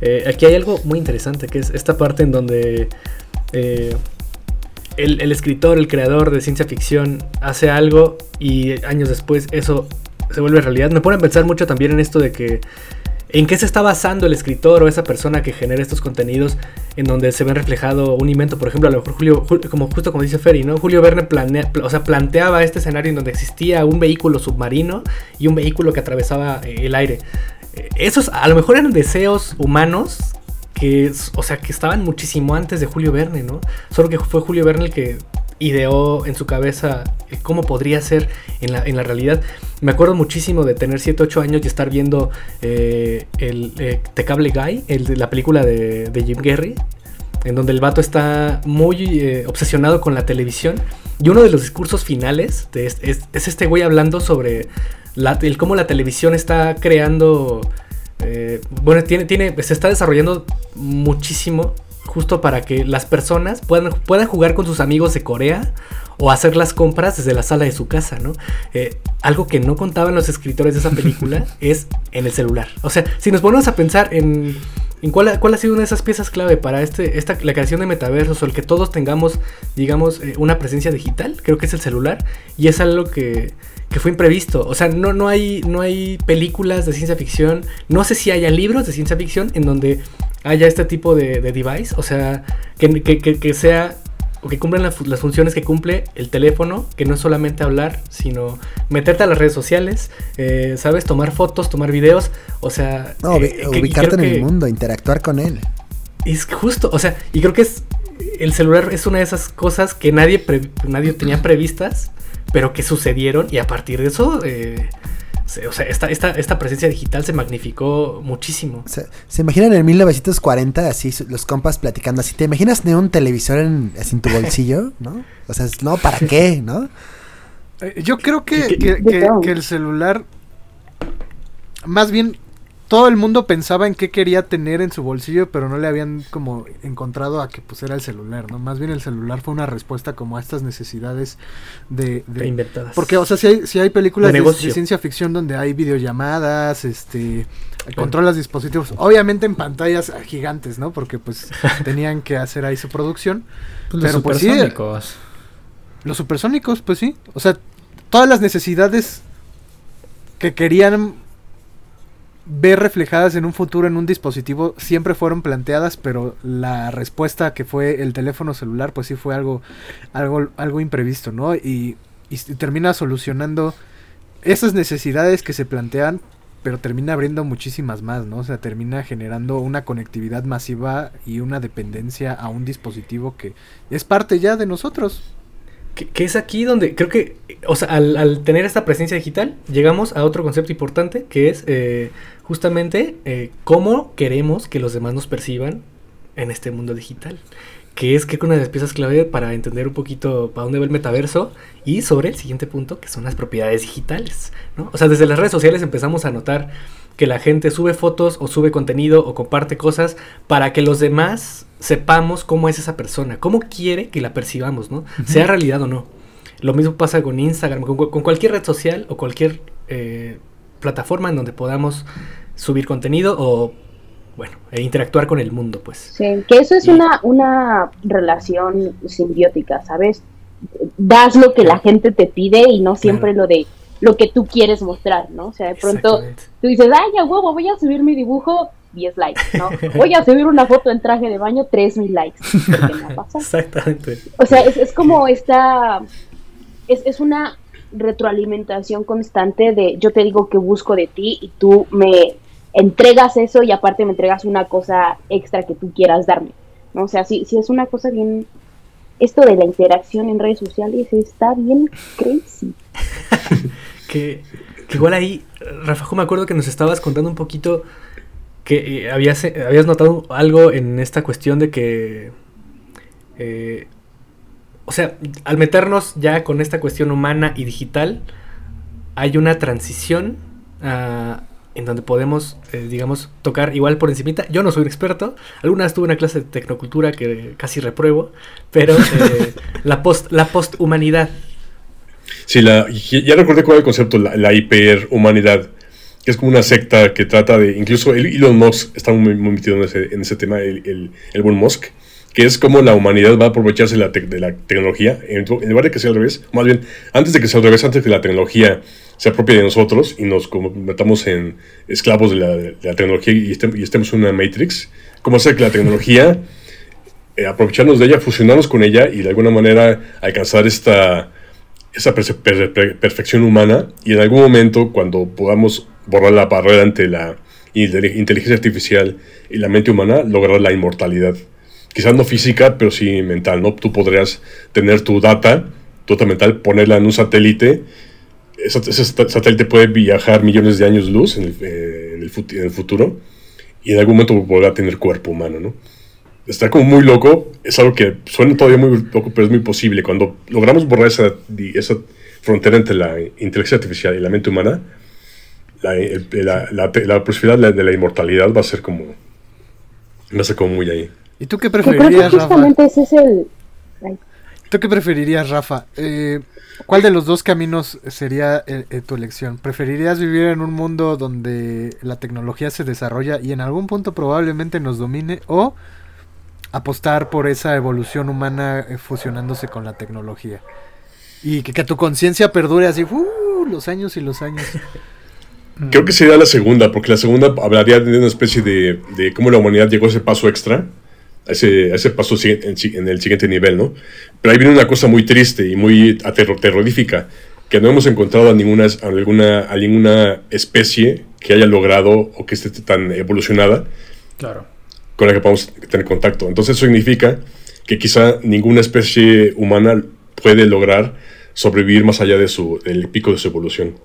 eh, aquí hay algo muy interesante, que es esta parte en donde eh, el, el escritor, el creador de ciencia ficción hace algo y años después eso se vuelve realidad. Me pone a pensar mucho también en esto de que en qué se está basando el escritor o esa persona que genera estos contenidos en donde se ve reflejado un invento, por ejemplo, a lo mejor Julio, Jul- como justo como dice Ferry, ¿no? Julio Verne planteaba este escenario en donde existía un vehículo submarino y un vehículo que atravesaba eh, el aire. Eh, Esos a lo mejor eran deseos humanos que, o sea, que estaban muchísimo antes de Julio Verne, ¿no? Solo que fue Julio Verne el que ideó en su cabeza eh, cómo podría ser en la, en la realidad. Me acuerdo muchísimo de tener 7, 8 años y estar viendo eh, el eh, The Cable Guy, la película de, de Jim Carrey, en donde el vato está muy eh, obsesionado con la televisión. Y uno de los discursos finales de es, es- es este güey hablando sobre cómo la televisión está creando. bueno, tiene, tiene, se está desarrollando muchísimo justo para que las personas puedan, puedan jugar con sus amigos de Corea o hacer las compras desde la sala de su casa, ¿no? Eh, algo que no contaban los escritores de esa película es en el celular. O sea, si nos ponemos a pensar en, en cuál, ha- cuál ha sido una de esas piezas clave para este, esta, la creación de metaversos o el que todos tengamos, digamos, eh, una presencia digital, creo que es el celular. Y es algo que, que fue imprevisto. O sea, no, no, hay, no hay películas de ciencia ficción, no sé si haya libros de ciencia ficción en donde haya este tipo de, de device, o sea, que, que- que- que sea o que cumplan la las funciones que cumple el teléfono, que no es solamente hablar, sino meterte a las redes sociales, eh, ¿sabes? Tomar fotos, tomar videos, o sea... No, eh, que- ubicarte en el mundo, interactuar con él. Es justo, o sea, y creo que es el celular es una de esas cosas que nadie, pre- nadie tenía previstas, pero que sucedieron y a partir de eso, eh, se- o sea, esta, esta, esta presencia digital se magnificó muchísimo. O sea, ¿Se imaginan en 1940 así los compas platicando así? ¿Te imaginas tener un televisor en, así en tu bolsillo? ¿No? O sea, no, ¿para qué? ¿no? Eh, Yo creo que, ¿Qué- que- qué- que- qué- que el celular, más bien, todo el mundo pensaba en qué quería tener en su bolsillo, pero no le habían como encontrado a que pues era el celular, ¿no? Más bien el celular fue una respuesta como a estas necesidades de... de- Inventadas. porque, o sea, si hay, si hay películas De de, negocio. de ciencia ficción donde hay videollamadas, este, controlas dispositivos, obviamente en pantallas gigantes, ¿no? Porque pues tenían que hacer ahí su producción. Pues los pues, sí, supersónicos. Los supersónicos, pues sí. O sea, todas las necesidades que querían ver reflejadas en un futuro en un dispositivo siempre fueron planteadas, pero la respuesta que fue el teléfono celular, pues sí fue algo, algo, algo imprevisto, ¿no? Y, y termina solucionando esas necesidades que se plantean, pero termina abriendo muchísimas más, ¿no? O sea, termina generando una conectividad masiva y una dependencia a un dispositivo que es parte ya de nosotros. Que, es aquí donde creo que, o sea, al, al tener esta presencia digital, llegamos a otro concepto importante que es eh, justamente eh, cómo queremos que los demás nos perciban en este mundo digital. Que es creo que una de las piezas clave para entender un poquito para dónde va el metaverso y sobre el siguiente punto, que son las propiedades digitales. ¿no? O sea, desde las redes sociales empezamos a notar que la gente sube fotos o sube contenido o comparte cosas para que los demás sepamos cómo es esa persona, cómo quiere que la percibamos, ¿no? Sea realidad o no. Lo mismo pasa con Instagram, con, cu- con cualquier red social o cualquier eh, plataforma en donde podamos subir contenido o, bueno, e interactuar con el mundo, pues. Sí, que eso es Y- una, una relación simbiótica, ¿sabes? Das lo que la gente te pide y no siempre lo de lo que tú quieres mostrar, ¿no? O sea, de pronto tú dices, ay, ya huevo, voy a subir mi dibujo, 10 likes, ¿no? Voy a subir una foto en traje de baño, 3000 likes. Me. Exactamente. O sea, es, es como esta. Es, es una retroalimentación constante de yo te digo que busco de ti y tú me entregas eso y aparte me entregas una cosa extra que tú quieras darme. ¿no? O sea, sí, sí es una cosa bien. Esto de la interacción en redes sociales está bien crazy. Que, que igual ahí, Rafa, me acuerdo que nos estabas contando un poquito que eh, habías, eh, habías notado algo en esta cuestión de que, eh, o sea, al meternos ya con esta cuestión humana y digital, hay una transición ah, en donde podemos, eh, digamos, tocar igual por encimita. Yo no soy un experto, alguna vez tuve una clase de tecnocultura que casi repruebo, pero eh, la post la posthumanidad. Sí, la, ya recordé cuál es el concepto, la, la hiperhumanidad, que es como una secta que trata de, incluso el- Elon Musk está muy, muy metido en ese, en ese tema, el, el, el buen Musk, que es como la humanidad va a aprovecharse la, tec- de la tecnología, en, en lugar de que sea al revés, más bien, antes de que sea al revés, antes de que la tecnología se apropie de nosotros y nos convertamos en esclavos de la, de la tecnología y, estem- y estemos en una matrix, como hacer que la tecnología eh, aprovecharnos de ella, fusionarnos con ella y de alguna manera alcanzar esta, esa perfección humana y en algún momento cuando podamos borrar la barrera entre la inte- inteligencia artificial y la mente humana, lograr la inmortalidad. Quizás no física, pero sí mental, ¿no? Tú podrías tener tu data, tu data mental, ponerla en un satélite. Ese, ese sat- satélite puede viajar millones de años luz en el, eh, en el futuro y en algún momento podrá tener cuerpo humano, ¿no? Está como muy loco. Es algo que suena todavía muy loco, pero es muy posible. Cuando logramos borrar esa, di- esa frontera entre la inteligencia artificial y la mente humana, la, el- la, la, la posibilidad de la, de la inmortalidad va a ser como. Va a ser como muy ahí. ¿Y tú qué preferirías, Rafa? justamente ese es el. ¿Tú qué preferirías, Rafa? Eh, ¿Cuál de los dos caminos sería eh, eh, tu elección? ¿Preferirías vivir en un mundo donde la tecnología se desarrolla y en algún punto probablemente nos domine o apostar por esa evolución humana eh, fusionándose con la tecnología? Y que, que tu conciencia perdure así, uh, los años y los años. Creo que sería la segunda, porque la segunda hablaría de una especie de, de cómo la humanidad llegó a ese paso extra, a ese, a ese paso en, el siguiente nivel, ¿no? Pero ahí viene una cosa muy triste y muy aterro- terrorífica, que no hemos encontrado a ninguna, a alguna, a ninguna especie que haya logrado o que esté tan evolucionada Claro. Con la que podamos tener contacto. Entonces eso significa que quizá ninguna especie humana puede lograr sobrevivir más allá de su, del pico de su evolución.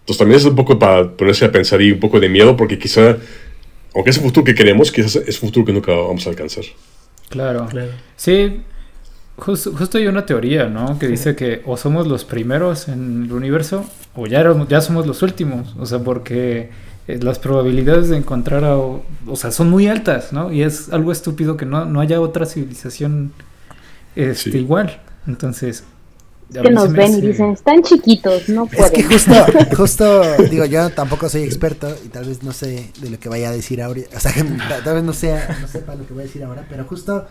Entonces también es un poco para ponerse a pensar y un poco de miedo, porque quizá, aunque es futuro que queremos, quizás es un futuro que nunca vamos a alcanzar. Claro. Claro. Sí, justo, justo hay una teoría, ¿no? Que dice que o somos los primeros en el universo o ya, ya somos los últimos. O sea, porque eh, las probabilidades de encontrar a... O sea, son muy altas, ¿no? Y es algo estúpido que no, no haya otra civilización este, Sí. igual. Entonces... Que nos ven y dicen, están chiquitos, no Es que pueden. justo, justo, digo, yo tampoco soy experto y tal vez no sé de lo que vaya a decir ahora. O sea, tal vez no sea, no sepa lo que voy a decir ahora, pero justo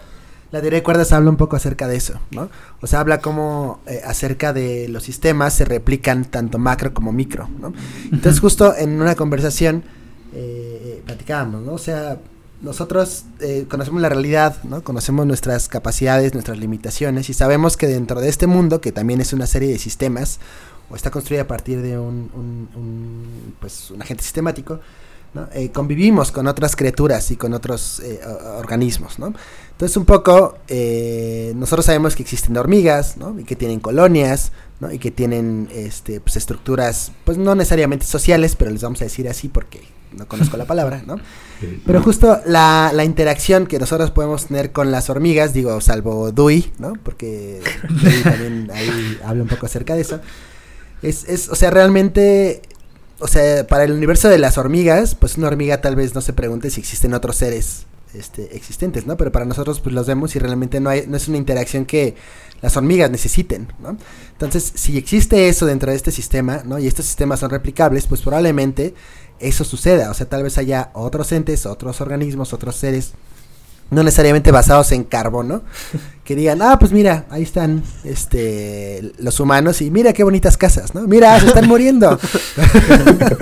la teoría de cuerdas habla un poco acerca de eso, ¿no? O sea, habla como eh, acerca de los sistemas se replican tanto macro como micro, ¿no? Entonces, justo en una conversación eh, platicábamos, ¿no? O sea, nosotros eh, conocemos la realidad, ¿no? Conocemos nuestras capacidades, nuestras limitaciones y sabemos que dentro de este mundo, que también es una serie de sistemas, o está construida a partir de un, un- un, pues, un agente sistemático, ¿no? Eh, convivimos con otras criaturas y con otros eh, organismos, ¿no? Entonces un poco, eh, nosotros sabemos que existen hormigas, ¿no? Y que tienen colonias, ¿no? Y que tienen este, pues, estructuras, pues no necesariamente sociales, pero les vamos a decir así porque no conozco la palabra, ¿no? Pero justo la, la interacción que nosotros podemos tener con las hormigas, digo, salvo Dewey, ¿no? Porque Dewey también ahí habla un poco acerca de eso. Es, es, o sea, realmente, o sea, para el universo de las hormigas, pues una hormiga tal vez no se pregunte si existen otros seres este, existentes, ¿no? Pero para nosotros, pues los vemos y realmente no, hay, no es una interacción que las hormigas necesiten, ¿no? Entonces, si existe eso dentro de este sistema, ¿no? Y estos sistemas son replicables, pues probablemente eso suceda. O sea, tal vez haya otros entes, otros organismos, otros seres, no necesariamente basados en carbono, que digan, ah, pues mira, ahí están este los humanos y mira qué bonitas casas, ¿no? Mira, se están muriendo. ¿No?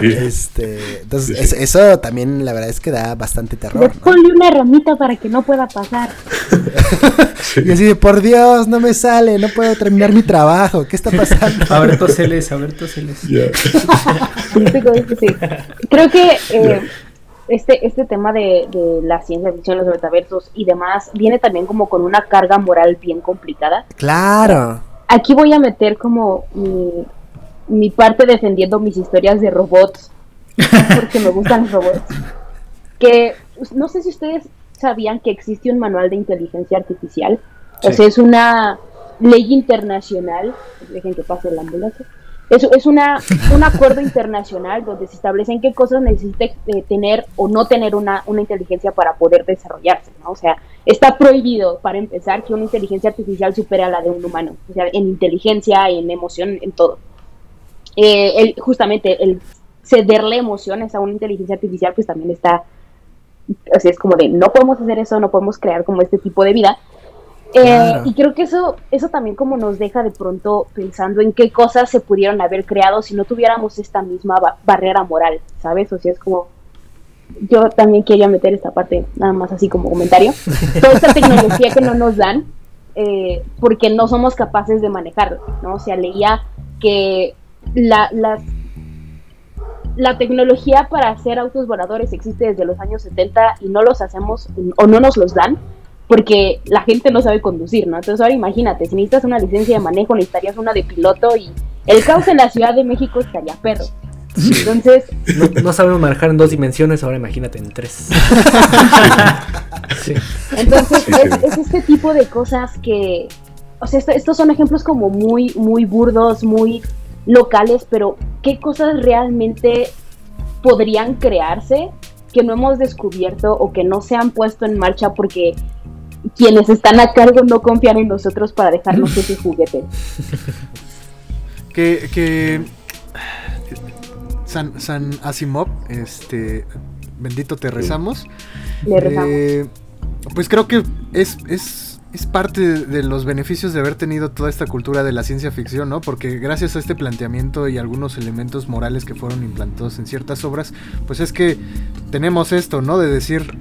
Sí. Este, entonces, Sí, sí. es- eso también la verdad es que da bastante terror, Pues ¿no? ponle una ramita para que no pueda pasar. Y así de, por Dios, no me sale, no puedo terminar mi trabajo, ¿qué está pasando? A ver, toseles, a ver, toseles. Creo que eh, este, este tema de, de la ciencia ficción, los metaversos y demás, viene también como con una carga moral bien complicada. Claro. Aquí voy a meter como mi, mi parte defendiendo mis historias de robots, porque me gustan los robots. Que pues, no sé si ustedes sabían que existe un manual de inteligencia artificial. O sea, es una ley internacional. Dejen que pase la ambulancia. Es, es una, un acuerdo internacional donde se establecen qué cosas necesita eh, tener o no tener una, una inteligencia para poder desarrollarse, ¿no? O sea, está prohibido, para empezar, que una inteligencia artificial supere a la de un humano, o sea, en inteligencia, en emoción, en todo. Eh, el, justamente el cederle emociones a una inteligencia artificial, pues también está, o sea, es como de, no podemos hacer eso, no podemos crear como este tipo de vida. Eh. Y creo que eso, eso también como nos deja de pronto pensando en qué cosas se pudieron haber creado si no tuviéramos esta misma ba- barrera moral, ¿sabes? O sea, es como, yo también quería meter esta parte, nada más así como comentario. Toda esta tecnología que no nos dan, eh, porque no somos capaces de manejarla, ¿no? O sea, leía que la, las, la tecnología para hacer autos voladores existe desde los años 70 y no los hacemos o no nos los dan porque la gente no sabe conducir, ¿no? Entonces ahora imagínate, si necesitas una licencia de manejo, necesitarías una de piloto y el caos en la Ciudad de México estaría perro. Entonces, No, no sabemos manejar en dos dimensiones, ahora imagínate en tres. Sí. Entonces, es este tipo de cosas que, o sea, esto- estos son ejemplos como muy, muy burdos, muy locales, pero ¿qué cosas realmente podrían crearse que no hemos descubierto o que no se han puesto en marcha porque quienes están a cargo no confían en nosotros para dejarnos ese juguete? Que, que San, San Asimov, este, bendito te rezamos. Le rezamos. Eh, pues creo que es, es, es parte de, de los beneficios de haber tenido toda esta cultura de la ciencia ficción, ¿no? Porque gracias a este planteamiento y algunos elementos morales que fueron implantados en ciertas obras, pues es que tenemos esto, ¿no? De decir,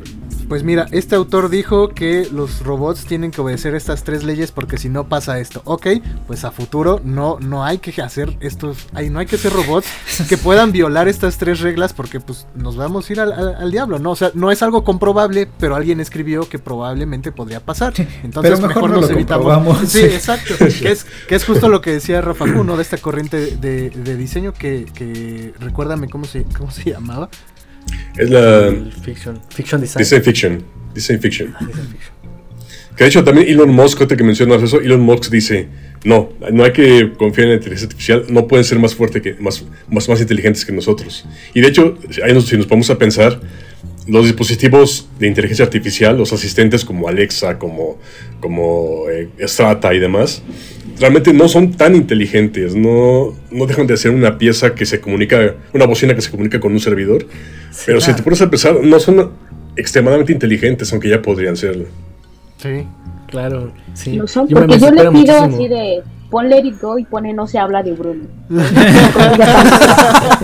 Pues mira, este autor dijo que los robots tienen que obedecer estas tres leyes porque si no pasa esto. Ok, pues a futuro no, no hay que hacer estos, hay, no hay que hacer robots que puedan violar estas tres reglas porque pues nos vamos a ir al, al- al diablo, ¿no? O sea, no es algo comprobable, pero alguien escribió que probablemente podría pasar. Entonces Pero mejor mejor, no nos lo evitamos. Sí, exacto. que, es, que es justo lo que decía Rafa Juno de esta corriente de, de diseño que, que recuérdame cómo se, cómo se llamaba. Es la fiction, fiction design. Design Fiction. Design Fiction. Ah, design fiction. Que de hecho también Elon Musk, ahorita que mencionas eso, Elon Musk dice, no, no hay que confiar en la inteligencia artificial, no pueden ser más fuertes que, más, más, más inteligentes que nosotros. Y de hecho, si nos vamos a pensar, los dispositivos de inteligencia artificial, los asistentes como Alexa, como, como eh, Strata y demás, realmente no son tan inteligentes, no, no dejan de ser una pieza que se comunica, una bocina que se comunica con un servidor. Pero si te pones a pensar, no son extremadamente inteligentes, aunque ya podrían serlo. Sí. Claro, sí. Lo son, Yo me porque yo le pido muchísimo. así de pon Let y pone No se habla de Bruno.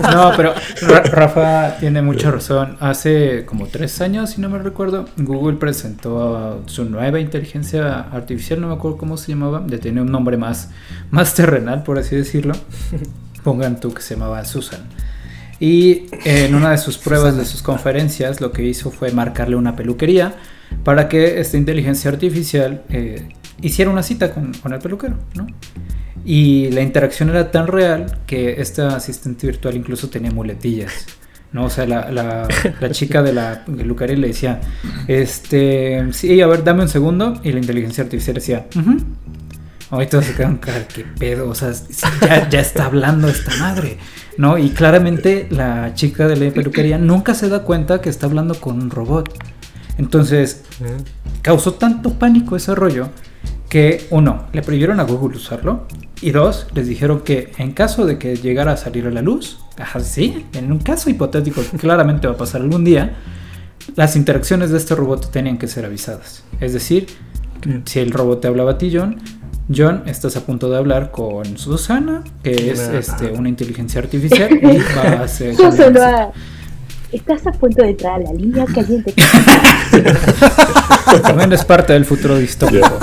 No, pero Ra- Rafa tiene mucha razón. Hace como tres años, si no me recuerdo, Google presentó su nueva inteligencia artificial, no me acuerdo cómo se llamaba, ya tenía un nombre más, más terrenal, por así decirlo. Pongan tú que se llamaba Susan. Y en una de sus pruebas de sus conferencias, lo que hizo fue marcarle una peluquería para que esta inteligencia artificial eh, hiciera una cita con, con el peluquero, ¿no? Y la interacción era tan real que esta asistente virtual incluso tenía muletillas. ¿no? O sea, la, la- la chica de la peluquería le decía, este, sí, a ver, dame un segundo. Y la inteligencia artificial decía, "Ujú". Ahí todos se quedan, cara, qué pedo, o sea, ya, ya está hablando esta madre, ¿no? Y claramente la chica de la peluquería nunca se da cuenta que está hablando con un robot. Entonces, causó tanto pánico ese rollo que, uno, le prohibieron a Google usarlo. Y dos, les dijeron que en caso de que llegara a salir a la luz, así, en un caso hipotético que claramente va a pasar algún día, las interacciones de este robot tenían que ser avisadas. Es decir, si el robot te hablaba a ti, John, John, estás a punto de hablar con Susana, que es este, una inteligencia artificial, y va a hacer... Yo solo a- Estás a punto de entrar a la línea caliente. También es parte del futuro distópico.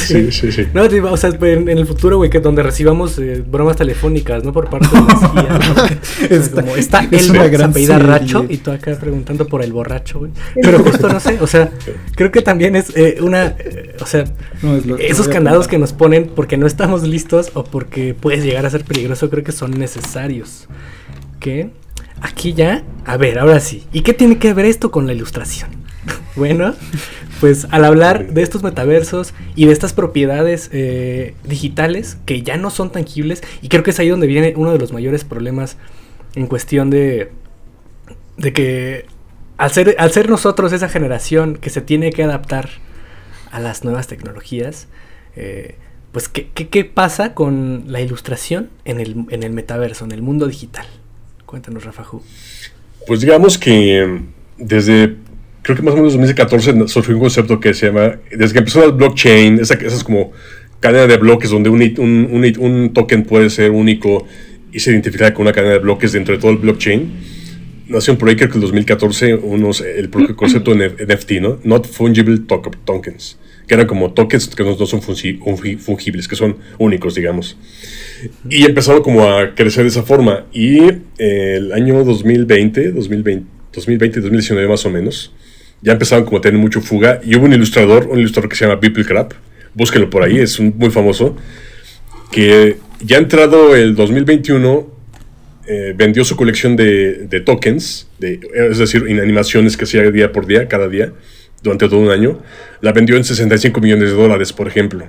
Sí, sí, sí. No, o sea, en, en el futuro, güey, que donde recibamos eh, bromas telefónicas, ¿no? Por parte de la CIA, ¿no? Es como, está es el gran apellida. Racho y tú acá preguntando por el borracho, güey. Pero justo, no sé, o sea, creo que también es eh, una, eh, o sea, No, es lo- esos candados que nos ponen porque no estamos listos o porque puedes llegar a ser peligroso, creo que son necesarios. Que aquí ya, a ver, ahora sí. ¿Y qué tiene que ver esto con la ilustración? Bueno, pues al hablar de estos metaversos y de estas propiedades eh, digitales que ya no son tangibles, y creo que es ahí donde viene uno de los mayores problemas en cuestión de, de que al ser, al ser nosotros esa generación que se tiene que adaptar a las nuevas tecnologías, eh, pues ¿qué, qué, pasa con la ilustración en el, en el metaverso, en el mundo digital? Cuéntanos, Rafa. Pues digamos que desde, creo que más o menos 2014 surgió un concepto que se llama, desde que empezó el blockchain, esa, esa es como cadena de bloques donde un, un, un un token puede ser único y se identifica con una cadena de bloques dentro de todo el blockchain. Nació ahí creo que en 2014 unos, el propio concepto de NFT, ¿no? Not Fungible to- Tokens, que eran como tokens que no, no son fungi- fungi- fungibles, que son únicos, digamos. Y empezaron como a crecer de esa forma. Y eh, el año 2020, 2020, 2020, 2019 más o menos, ya empezaron como a tener mucho fuga. Y hubo un ilustrador, un ilustrador que se llama Beeple Crab, búsquelo por ahí, es un- muy famoso, que ya entrado el 2021 eh, vendió su colección de, de tokens, de, es decir, en animaciones que hacía día por día, cada día, durante todo un año, la vendió en 65 millones de dólares, por ejemplo.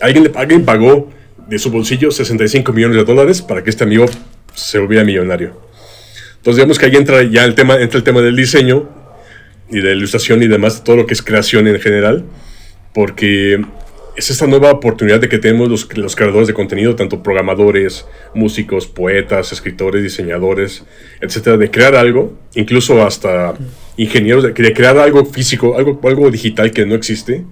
Alguien, alguien pagó de su bolsillo 65 millones de dólares para que este amigo se volviera millonario. Entonces digamos que ahí entra ya el tema, entra el tema del diseño y de ilustración y demás, todo lo que es creación en general, porque es esta nueva oportunidad de que tenemos los, los creadores de contenido, tanto programadores, músicos, poetas, escritores, diseñadores, etcétera, de crear algo, incluso hasta ingenieros, de, de crear algo físico, algo, algo digital que no existe,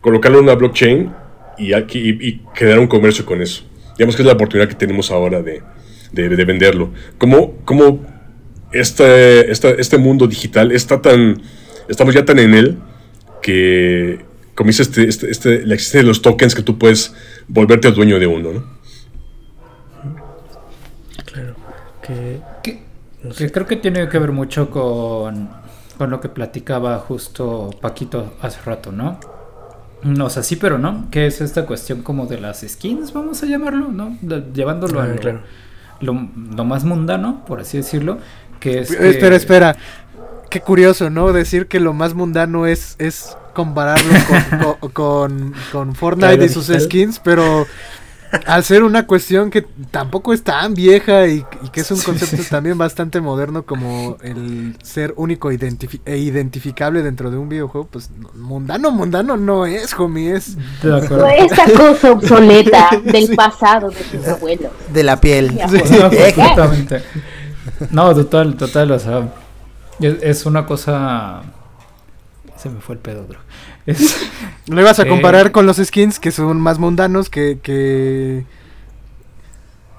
colocarlo en una blockchain y, aquí, y, y crear un comercio con eso. Digamos que es la oportunidad que tenemos ahora de, de, de venderlo. ¿Cómo, cómo este, esta- este mundo digital está tan, estamos ya tan en él que comienza este, este, este, la existencia de los tokens que tú puedes volverte el dueño de uno, ¿no? Claro. Que, Que- no que sé. creo que tiene que ver mucho con, con lo que platicaba justo Paquito hace rato, ¿no? No, o sea, sí, pero no, que es esta cuestión como de las skins, vamos a llamarlo, ¿no? De- llevándolo a Ah, lo, claro. lo, lo más mundano, por así decirlo, que es... que- Espera, espera. Qué curioso, ¿no? Decir que lo más mundano es, es compararlo con, con, con- con Fortnite Claro, y sus skins, pero al ser una cuestión que tampoco es tan vieja y, y que es un concepto también bastante moderno como el ser único identifi- e identificable dentro de un videojuego, pues no- mundano, mundano no es, homie, es... De acuerdo. Esa cosa obsoleta del Sí. pasado de tus abuelos. De la piel. Pues. No, total, total, o sea, es, es una cosa... Se me fue el pedo, bro. Es, Lo ibas a Eh. comparar con los skins que son más mundanos que... que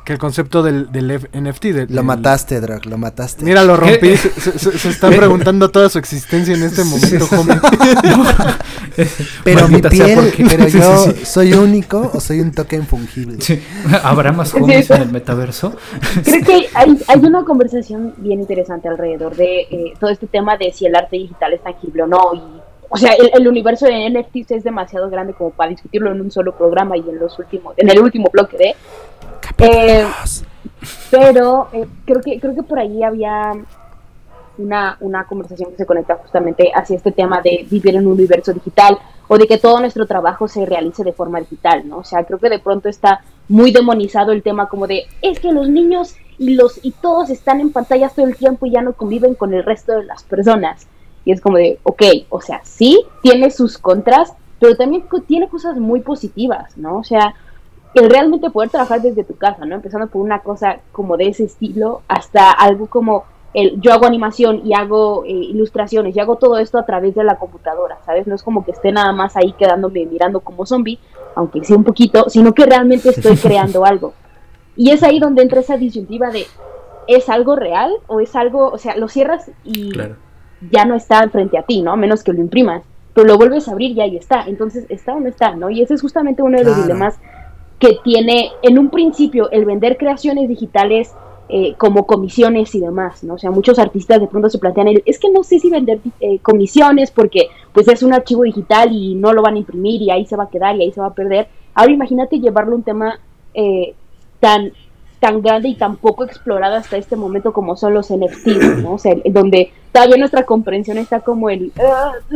que el concepto del, NFT. del- Lo del- mataste, Drog, lo mataste. Mira, lo rompí. Se, se- está preguntando toda su existencia en este momento, homie. pero mi Maldita piel, porque- pero yo sí, sí. soy único o soy un token fungible. Sí. ¿Habrá más homies en el metaverso? Creo que hay, hay una conversación bien interesante alrededor de eh, todo este tema de si el arte digital es tangible o no. Y, o sea, el, el universo de NFTs es demasiado grande como para discutirlo en un solo programa y en los últimos, en el último bloque de. Eh, pero eh, creo que creo que por ahí había una, una conversación que se conecta justamente hacia este tema de vivir en un universo digital o de que todo nuestro trabajo se realice de forma digital, ¿no? O sea, creo que de pronto está muy demonizado el tema como de es que los niños y los y todos están en pantallas todo el tiempo y ya no conviven con el resto de las personas. Y es como de, ok, o sea, sí, tiene sus contras, pero también tiene cosas muy positivas, ¿no? O sea, el realmente poder trabajar desde tu casa, ¿no? Empezando por una cosa como de ese estilo hasta algo como el yo hago animación y hago eh, ilustraciones y hago todo esto a través de la computadora, ¿sabes? No es como que esté nada más ahí quedándome mirando como zombie, aunque sí un poquito, sino que realmente estoy creando algo. Y es ahí donde entra esa disyuntiva de ¿es algo real o es algo, o sea, lo cierras y Claro. Ya no está frente a ti, ¿no? A menos que lo imprimas, pero lo vuelves a abrir y ahí está. Entonces, ¿está o no está, no? Y ese es justamente uno de los Claro. dilemas que tiene en un principio el vender creaciones digitales eh, como comisiones y demás, ¿no? O sea, muchos artistas de pronto se plantean el, es que no sé si vender eh, comisiones porque pues es un archivo digital y no lo van a imprimir y ahí se va a quedar y ahí se va a perder. Ahora imagínate llevarlo a un tema eh, tan tan grande y tan poco explorado hasta este momento como son los NFTs, ¿no? O sea, donde todavía nuestra comprensión está como el "Ah, ah,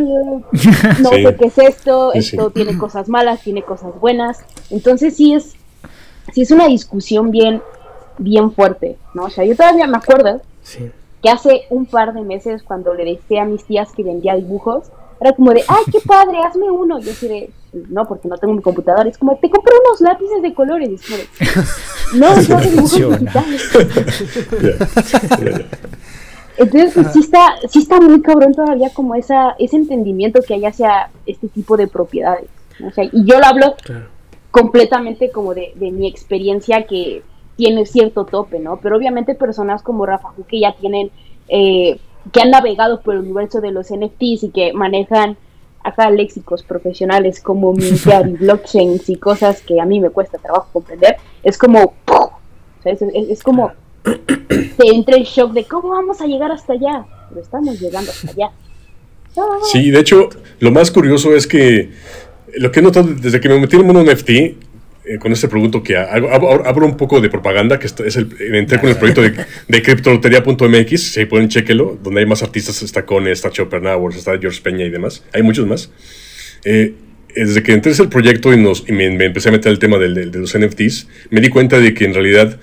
no Sí. sé qué es esto, Sí, sí. esto tiene cosas malas, tiene cosas buenas. Entonces sí es, sí es una discusión bien, bien fuerte, ¿no? O sea, yo todavía me acuerdo Sí. que hace un par de meses cuando le decía a mis tías que vendía dibujos, era como de, ay, qué padre, hazme uno. Yo así de, no, porque no tengo mi computadora. Es como, te compré unos lápices de colores. Y es como de, no, yo hago dibujos digitales. Entonces, pues, sí está, sí está muy cabrón todavía como esa, ese entendimiento que hay hacia este tipo de propiedades. ¿no? O sea, y yo lo hablo Claro. completamente como de, de mi experiencia que tiene cierto tope, ¿no? Pero obviamente personas como Rafa Ju que ya tienen, eh, que han navegado por el universo de los NFTs y que manejan acá léxicos profesionales como mintear y blockchains y cosas que a mí me cuesta trabajo comprender, es como. O sea, es, es- es como, te entra el shock de cómo vamos a llegar hasta allá, pero estamos llegando hasta allá. Sí, de hecho, lo más curioso es que lo que he notado desde que me metí en el mundo NFT, eh, con este producto que hago, abro, abro un poco de propaganda, que es el, entré con el proyecto de, de criptolotería.mx, si pueden chequenlo, donde hay más artistas, está Cone, está Chopper está George Peña y demás, hay muchos más. Eh, desde que entré en el proyecto y, nos, y me, me empecé a meter el tema del- de los NFTs, me di cuenta de que en realidad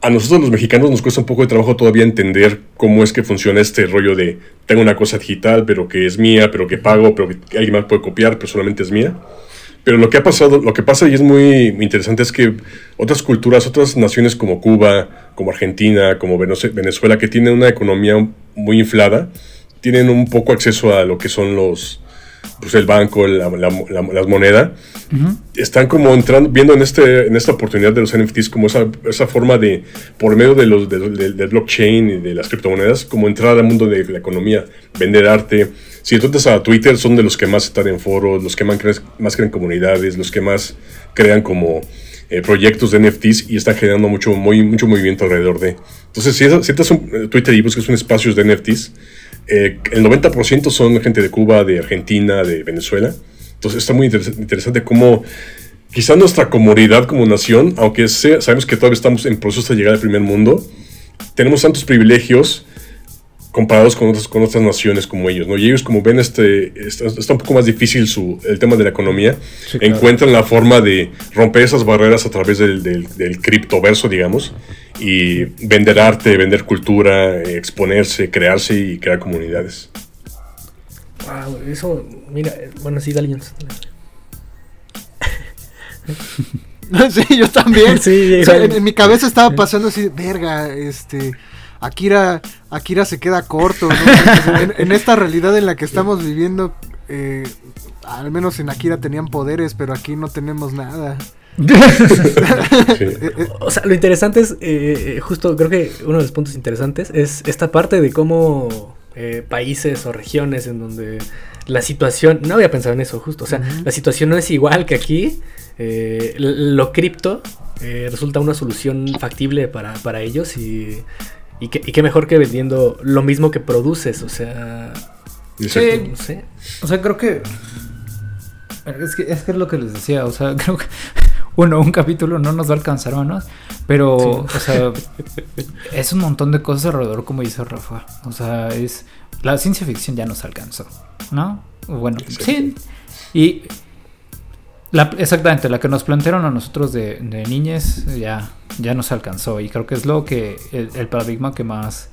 a nosotros los mexicanos nos cuesta un poco de trabajo todavía entender cómo es que funciona este rollo de tengo una cosa digital, pero que es mía, pero que pago, pero que alguien más puede copiar, pero solamente es mía. Pero lo que ha pasado, lo que pasa y es muy interesante es que otras culturas, otras naciones como Cuba, como Argentina, como Venez- Venezuela, que tienen una economía muy inflada, tienen un poco acceso a lo que son los, pues el banco, la, la, la, las monedas, Ujú. están como entrando, viendo en, este, en esta oportunidad de los NFTs como esa, esa forma de, por medio de los, de- de- del blockchain y de las criptomonedas, como entrar al mundo de la economía, vender arte. Si entonces a Twitter son de los que más están en foros, los que más, cre- más crean comunidades, los que más crean como eh, proyectos de NFTs y están generando mucho, muy, mucho movimiento alrededor de. Entonces, si, es- si a un- eh, Twitter y buscas un espacio de NFTs, eh, el 90% son gente de Cuba, de Argentina, de Venezuela. Entonces está muy interes- interesante cómo quizá nuestra comunidad como nación, aunque sea- sabemos que todavía estamos en proceso de llegar al primer mundo, tenemos tantos privilegios comparados con otras, con otras naciones como ellos, ¿no? Y ellos como ven este, está, está un poco más difícil su, el tema de la economía, Sí, claro. encuentran la forma de romper esas barreras a través del, del, del criptoverso, digamos, y vender arte, vender cultura, exponerse, crearse y crear comunidades. Wow, eso, mira, eh, bueno, sí, dale. Jones. sí, yo también. Sí, O sea, igual. en, en mi cabeza estaba pasando así, verga, este. Akira, Akira se queda corto. ¿no? en, en esta realidad en la que estamos viviendo, eh, al menos en Akira tenían poderes, pero aquí no tenemos nada. Sí. O sea, lo interesante es, eh, eh, justo creo que uno de los puntos interesantes es esta parte de cómo eh, países o regiones en donde la situación, no había pensado en eso justo, o sea, la situación no es igual que aquí, eh, lo cripto eh, resulta una solución factible para, para ellos y, y, qué, y qué mejor que vendiendo lo mismo que produces, o sea, Exacto. no sé. O sea, creo que. Es que, es que es lo que les decía. O sea, creo que. Uno, un capítulo no nos va a alcanzar, manos. Pero, Sí. o sea, es un montón de cosas alrededor, como dice Rafa. O sea, es. La ciencia ficción ya nos alcanzó, ¿no? Bueno, sí. Y. La, exactamente, la que nos plantearon a nosotros de, de niñez ya, ya nos alcanzó. Y creo que es lo que. El, el paradigma que más.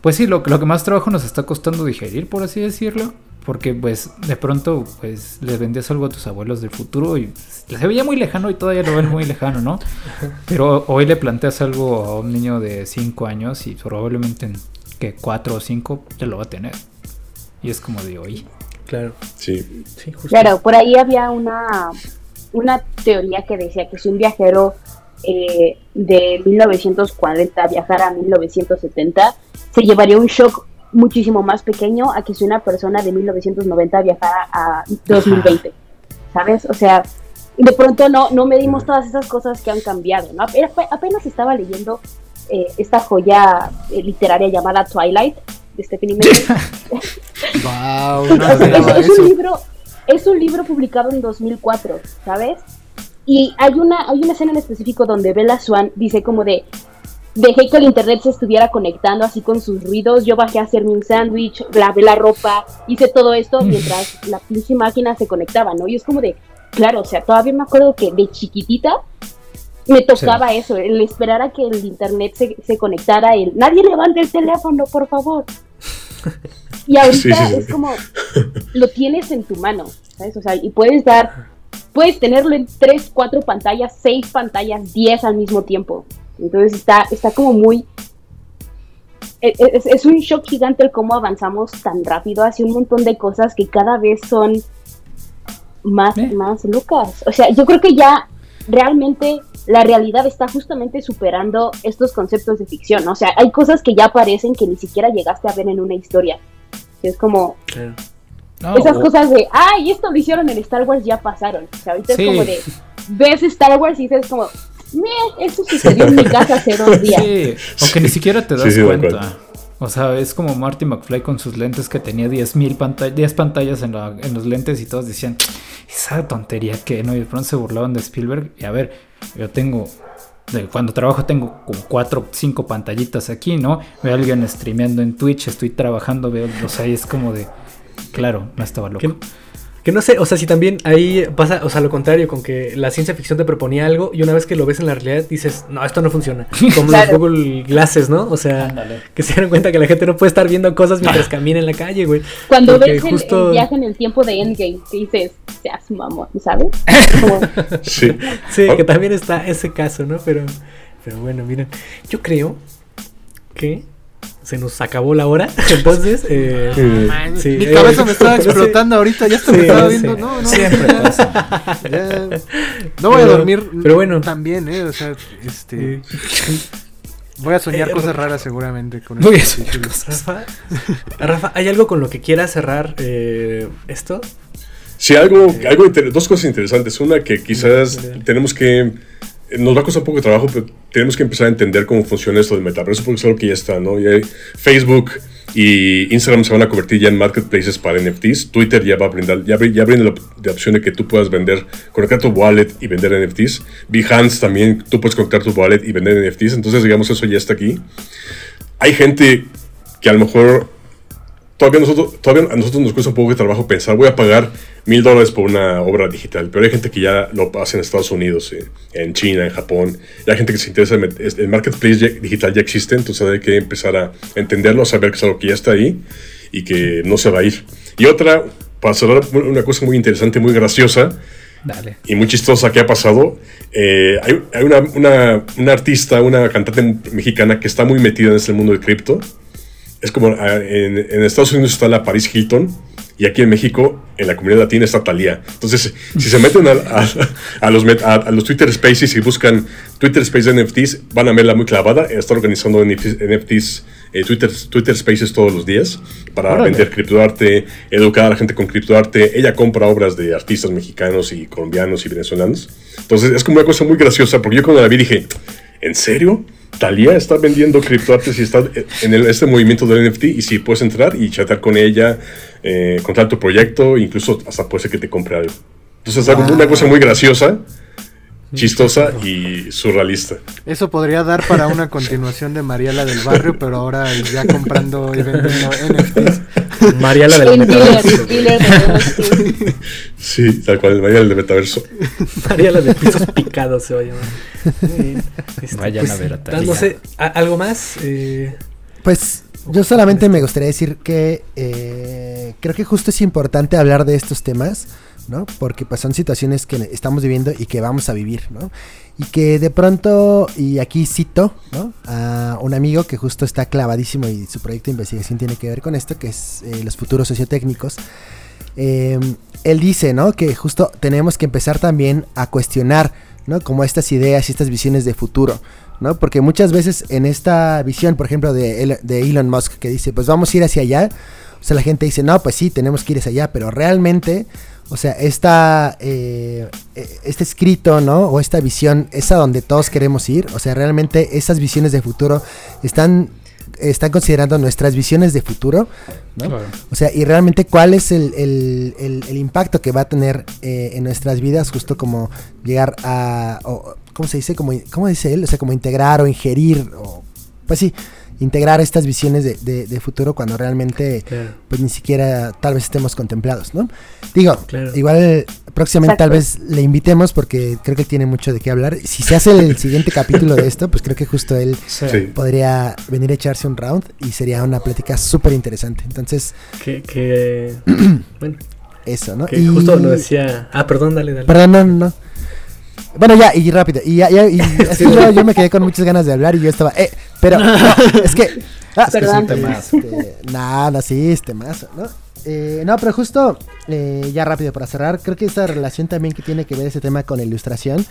Pues sí, lo, lo que más trabajo nos está costando digerir, por así decirlo. Porque pues de pronto pues les vendías algo a tus abuelos del futuro y se veía muy lejano y todavía lo ven muy lejano, ¿no? Pero hoy le planteas algo a un niño de 5 años y probablemente en que 4 o 5 ya lo va a tener. Y es como de hoy. Claro, Sí. sí, justo. Claro, por ahí había una, una teoría que decía que si un viajero eh, de 1940 viajara a 1970, se llevaría un shock muchísimo más pequeño a que si una persona de 1990 viajara a 2020. ¿Sabes? O sea, de pronto no, no medimos todas esas cosas que han cambiado, ¿no? Ape- Apenas estaba leyendo eh, esta joya eh, literaria llamada Twilight de Stephanie Meyer. Wow, Es, no es- un libro, es un libro publicado en 2004, ¿sabes? Y hay una, hay una escena en específico donde Bella Swan dice como de, dejé que el internet se estuviera conectando así con sus ruidos, yo bajé a hacerme un sándwich, lavé la ropa, hice todo esto mientras la pinche máquina se conectaba, ¿no? Y es como de, claro, o sea, todavía me acuerdo que de chiquitita me tocaba eso, el esperar a que el internet se, se conectara, el nadie levante el teléfono, por favor. Y ahorita Sí, sí, sí. es como, lo tienes en tu mano, ¿sabes? O sea, y puedes dar, puedes tenerlo en tres, cuatro pantallas, seis pantallas, diez al mismo tiempo. Entonces está, está como muy... e- e- Es, es un shock gigante el cómo avanzamos tan rápido hacia un montón de cosas que cada vez son más, Eh. más locas. O sea, yo creo que ya realmente la realidad está justamente superando estos conceptos de ficción. O sea, hay cosas que ya parecen que ni siquiera llegaste a ver en una historia. Es como, Claro. No, esas o- cosas de, ay, esto lo hicieron en Star Wars, ya pasaron. O sea, ahorita Sí. es como de, ves Star Wars y dices como, esto sucedió en mi casa hace dos días. Sí, o que ni siquiera te das Sí, sí, de cuenta. O sea, es como Marty McFly con sus lentes que tenía 10.000 pantallas, 10 pantallas en, la- en los lentes y todos decían, esa tontería que no, y de pronto se burlaban de Spielberg. Y a ver, yo tengo, de- cuando trabajo tengo como 4 5 pantallitas aquí, ¿no? Veo a alguien streameando en Twitch, estoy trabajando, veo, o sea, y es como de, claro, no estaba loco. Que no sé, o sea, si también ahí pasa, o sea, lo contrario, con que la ciencia ficción te proponía algo y una vez que lo ves en la realidad dices, no, esto no funciona. Como Claro. los Google Glasses, ¿no? O sea, Ándale. que se dieron cuenta que la gente no puede estar viendo cosas mientras camina en la calle, güey. Cuando Porque ves el- justo- el, viaje en el tiempo de Endgame, que dices, seas mamón, ¿sabes? Como, Sí. Sí, Oh. que también está ese caso, ¿no? Pero, pero bueno, miren, yo creo que se nos acabó la hora. Entonces, eh, Eh, sí, Mi eh, cabeza me estaba sí. explotando ahorita, ya hasta Sí, me estaba viendo. No, no, Siempre pasa. ya. No voy a Pero- dormir pero bueno. también, ¿eh? O sea, este. Sí. Voy a soñar Eh, cosas raras seguramente con Voy a este soñar título. Rafa, Rafa, ¿hay algo con lo que quieras cerrar eh, esto? Sí, algo, algo inter- dos cosas interesantes. Una que quizás tenemos que. Nos va a costar poco trabajo, pero tenemos que empezar a entender cómo funciona esto del metaverso, porque es algo que ya está, ¿no? Ya Facebook y Instagram se van a convertir ya en marketplaces para NFTs. Twitter ya va a brindar, ya, ya brinda la, la opción de que tú puedas vender, conectar tu wallet y vender NFTs. Behance también, tú puedes conectar tu wallet y vender NFTs. Entonces, digamos, eso ya está aquí. Hay gente que a lo mejor todavía, nosotros, todavía a nosotros nos cuesta un poco de trabajo pensar, voy a pagar mil dólares por una obra digital, pero hay gente que ya lo hace en Estados Unidos, eh, en China, en Japón, y hay gente que se interesa, en el marketplace digital ya existe, entonces hay que empezar a entenderlo, a saber que es algo que ya está ahí y que no se va a ir. Y otra, para cerrar, una cosa muy interesante, muy graciosa, Dale. y muy chistosa que ha pasado. eh, hay hay una, una, una artista, una cantante mexicana que está muy metida en este mundo del cripto. Es como ah, en, en Estados Unidos está la Paris Hilton y aquí en México, en la comunidad latina, está Thalía. Entonces, si se meten a, a- a los, a, a los Twitter Spaces y buscan Twitter Space NFTs, van a verla muy clavada. Está organizando NFTs, NFTs, eh, Twitter, Twitter Spaces todos los días para Órale. vender criptoarte, educar a la gente con criptoarte. Ella compra obras de artistas mexicanos y colombianos y venezolanos. Entonces es como una cosa muy graciosa porque yo cuando la vi dije, ¿en serio? Talía está vendiendo criptoarte si está en el- este movimiento del NFT y si puedes entrar y chatear con ella, eh, contar tu proyecto, incluso hasta puede ser que te compre algo. Entonces es algo- una cosa muy graciosa, chistosa y surrealista. Eso podría dar para una continuación de Mariela del Barrio, pero ahora ya comprando y vendiendo NFTs. Mariala del El dealer, metaverso. dealer. Sí, tal cual, el mañana del metaverso. Mariala de pisos picados se va a llamar. Este, Vayan a ver a. No sé, ¿a- ¿algo más? Eh, Pues yo solamente me gustaría decir que eh, creo que justo es importante hablar de estos temas, ¿no? Porque pues son situaciones que estamos viviendo y que vamos a vivir, ¿no? Y que de pronto, y aquí cito, ¿no? A un amigo que justo está clavadísimo y su proyecto de investigación tiene que ver con esto, que es eh, los futuros sociotécnicos. Eh, él dice, ¿no? Que justo tenemos que empezar también a cuestionar, ¿no? Como estas ideas y estas visiones de futuro, ¿no? Porque muchas veces en esta visión, por ejemplo, de, de Elon Musk, que dice, pues vamos a ir hacia allá, o sea, la gente dice, no, pues sí, tenemos que ir hacia allá, pero realmente, o sea, esta, eh, eh, este escrito, ¿no? O esta visión es a donde todos queremos ir, o sea, realmente esas visiones de futuro están, están considerando nuestras visiones de futuro, ¿no? Claro. O sea, y realmente cuál es el, el- el- el impacto que va a tener eh, en nuestras vidas, justo como llegar a, o, ¿cómo se dice? Como, ¿Cómo dice él? O sea, como integrar o ingerir, o, pues sí, integrar estas visiones de, de- de futuro cuando realmente, claro. pues ni siquiera tal vez estemos contemplados, ¿no? Digo, Claro. igual próximamente tal vez le invitemos porque creo que tiene mucho de qué hablar. Si se hace el siguiente capítulo de esto, pues creo que justo él. Sí. podría venir a echarse un round y sería una plática súper interesante. Entonces, Que, que bueno, eso, ¿no? que Y- justo lo decía. Ah, perdón, dale, dale. Perdón, no, no. Bueno, ya, y rápido. Y, ya, ya, y yo, yo me quedé con muchas ganas de hablar y yo estaba, eh, pero, no, es que. ah, Es que es un temazo. este, nada, sí, este más, ¿no? Eh, no, pero justo, eh, ya rápido para cerrar, creo que esta relación también que tiene que ver ese tema con la ilustración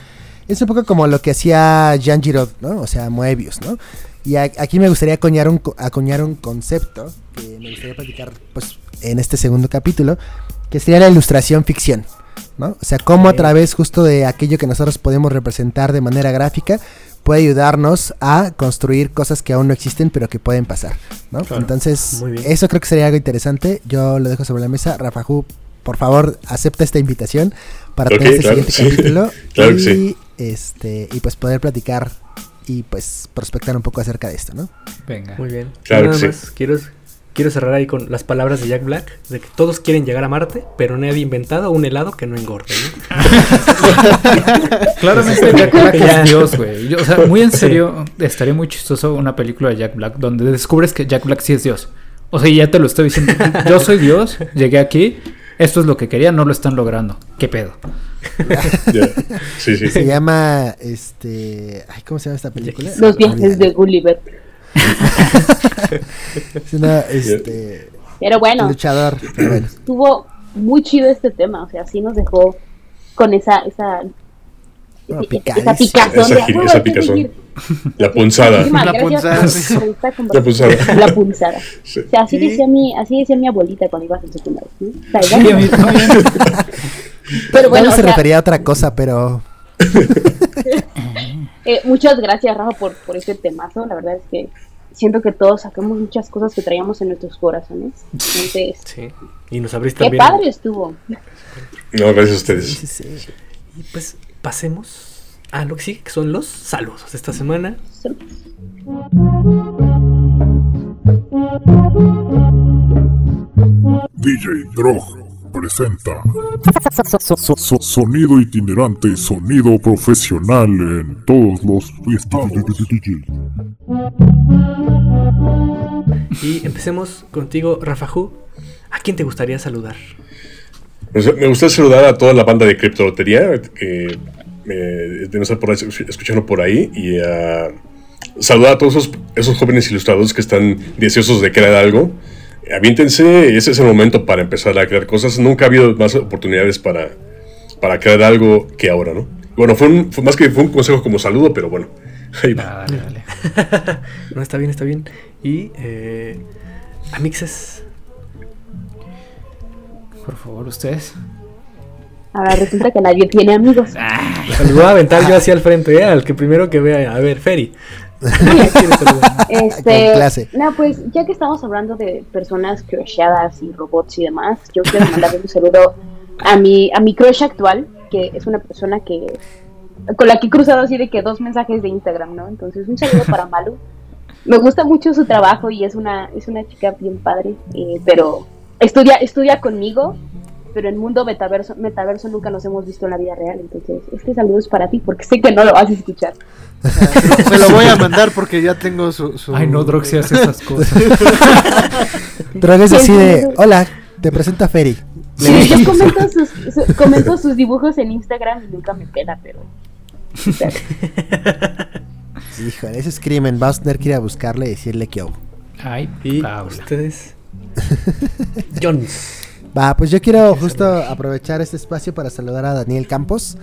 es un poco como lo que hacía Jean Giraud, ¿no? O sea, Moebius, ¿no? Y a- aquí me gustaría acuñar un, acuñar un concepto que me gustaría platicar, pues, en este segundo capítulo, que sería la ilustración ficción, ¿no? O sea, cómo a través justo de aquello que nosotros podemos representar de manera gráfica puede ayudarnos a construir cosas que aún no existen pero que pueden pasar, ¿no? Claro. Entonces, eso creo que sería algo interesante. Yo lo dejo sobre la mesa. Rafa Ju, por favor, acepta esta invitación para Ok, tener este claro, siguiente sí. capítulo Claro y que sí. este y pues poder platicar y pues prospectar un poco acerca de esto, ¿no? Venga. Muy bien. Claro Nada que más quiero, quiero cerrar ahí con las palabras de Jack Black, de que todos quieren llegar a Marte, pero nadie ha inventado un helado que no engorde, ¿no? Claramente Jack Black es Dios, güey. O sea, muy en serio, estaría muy chistoso una película de Jack Black donde descubres que Jack Black sí es Dios. O sea, y ya te lo estoy diciendo. Yo soy Dios, llegué aquí, esto es lo que quería, no lo están logrando. ¿Qué pedo? Sí, sí. Se llama este, ay, ¿cómo se llama esta película? Los viajes de Gulliver. Es una, este, Pero bueno, luchador. pero bueno. estuvo muy chido este tema, o sea, sí nos dejó con esa esa No, esa picazón Esa de, gi- "Ah, esa picazón. seguir". La punzada. La punzada, sí. La punzada. La punzada. Sí. O sea, así Sí. decía mi, así decía mi abuelita cuando ibas en secundaria. ¿no? O sea, Sí, ya- pero bueno, o se sea, refería a otra cosa, pero eh, muchas gracias, Rafa, por, por este temazo. La verdad es que siento que todos sacamos muchas cosas que traíamos en nuestros corazones. Entonces, Sí. Y nos abriste qué padre estuvo. No, gracias a ustedes. sí, sí. Y pues pasemos a lo que sigue, que son los saludos de esta semana. DJ Drog presenta So- so- so- Sonido itinerante, sonido profesional en todos los estados. Y empecemos contigo, Rafajú. ¿A quién te gustaría saludar? Pues, Me gustaría saludar a toda la banda de Criptolotería que eh, deben estar por ahí, escuchando por ahí y a saludar a todos esos, esos jóvenes ilustradores que están deseosos de crear algo. Aviéntense, ese es el momento para empezar a crear cosas. Nunca ha habido más oportunidades para, para crear algo que ahora, ¿no? Bueno, fue, un- fue más que fue un consejo como saludo, pero bueno, ahí va. Ah, dale, dale. No, está bien, está bien. Y eh, Amixes. Por favor, ustedes. Ahora resulta que nadie tiene amigos. Los voy a aventar yo hacia el frente, eh, al que primero que vea. A ver, Feri. Este, Con clase. no, pues ya que estamos hablando de personas crushadas y robots y demás, yo quiero mandarle un saludo a mi, a mi crush actual, que es una persona que con la que he cruzado así de que dos mensajes de Instagram, ¿no? Entonces, un saludo para Malu. Me gusta mucho su trabajo y es una, es una chica bien padre, eh, pero estudia, estudia conmigo, pero en mundo metaverso, metaverso nunca nos hemos visto en la vida real, entonces este saludo es para ti porque sé que no lo vas a escuchar. Se lo voy a mandar porque ya tengo su. su- Ay, no, Droxy hace esas cosas. Drog es así de, hola, te presento a Ferry. Sí, yo comento sus, su- comento sus dibujos en Instagram y nunca me pela, pero... Híjole, ese es crimen. Vas a tener que ir a buscarle y decirle que oh. Ay, Y Paula. ustedes. Jones. Va, pues yo quiero justo aprovechar este espacio para saludar a Daniel Campos,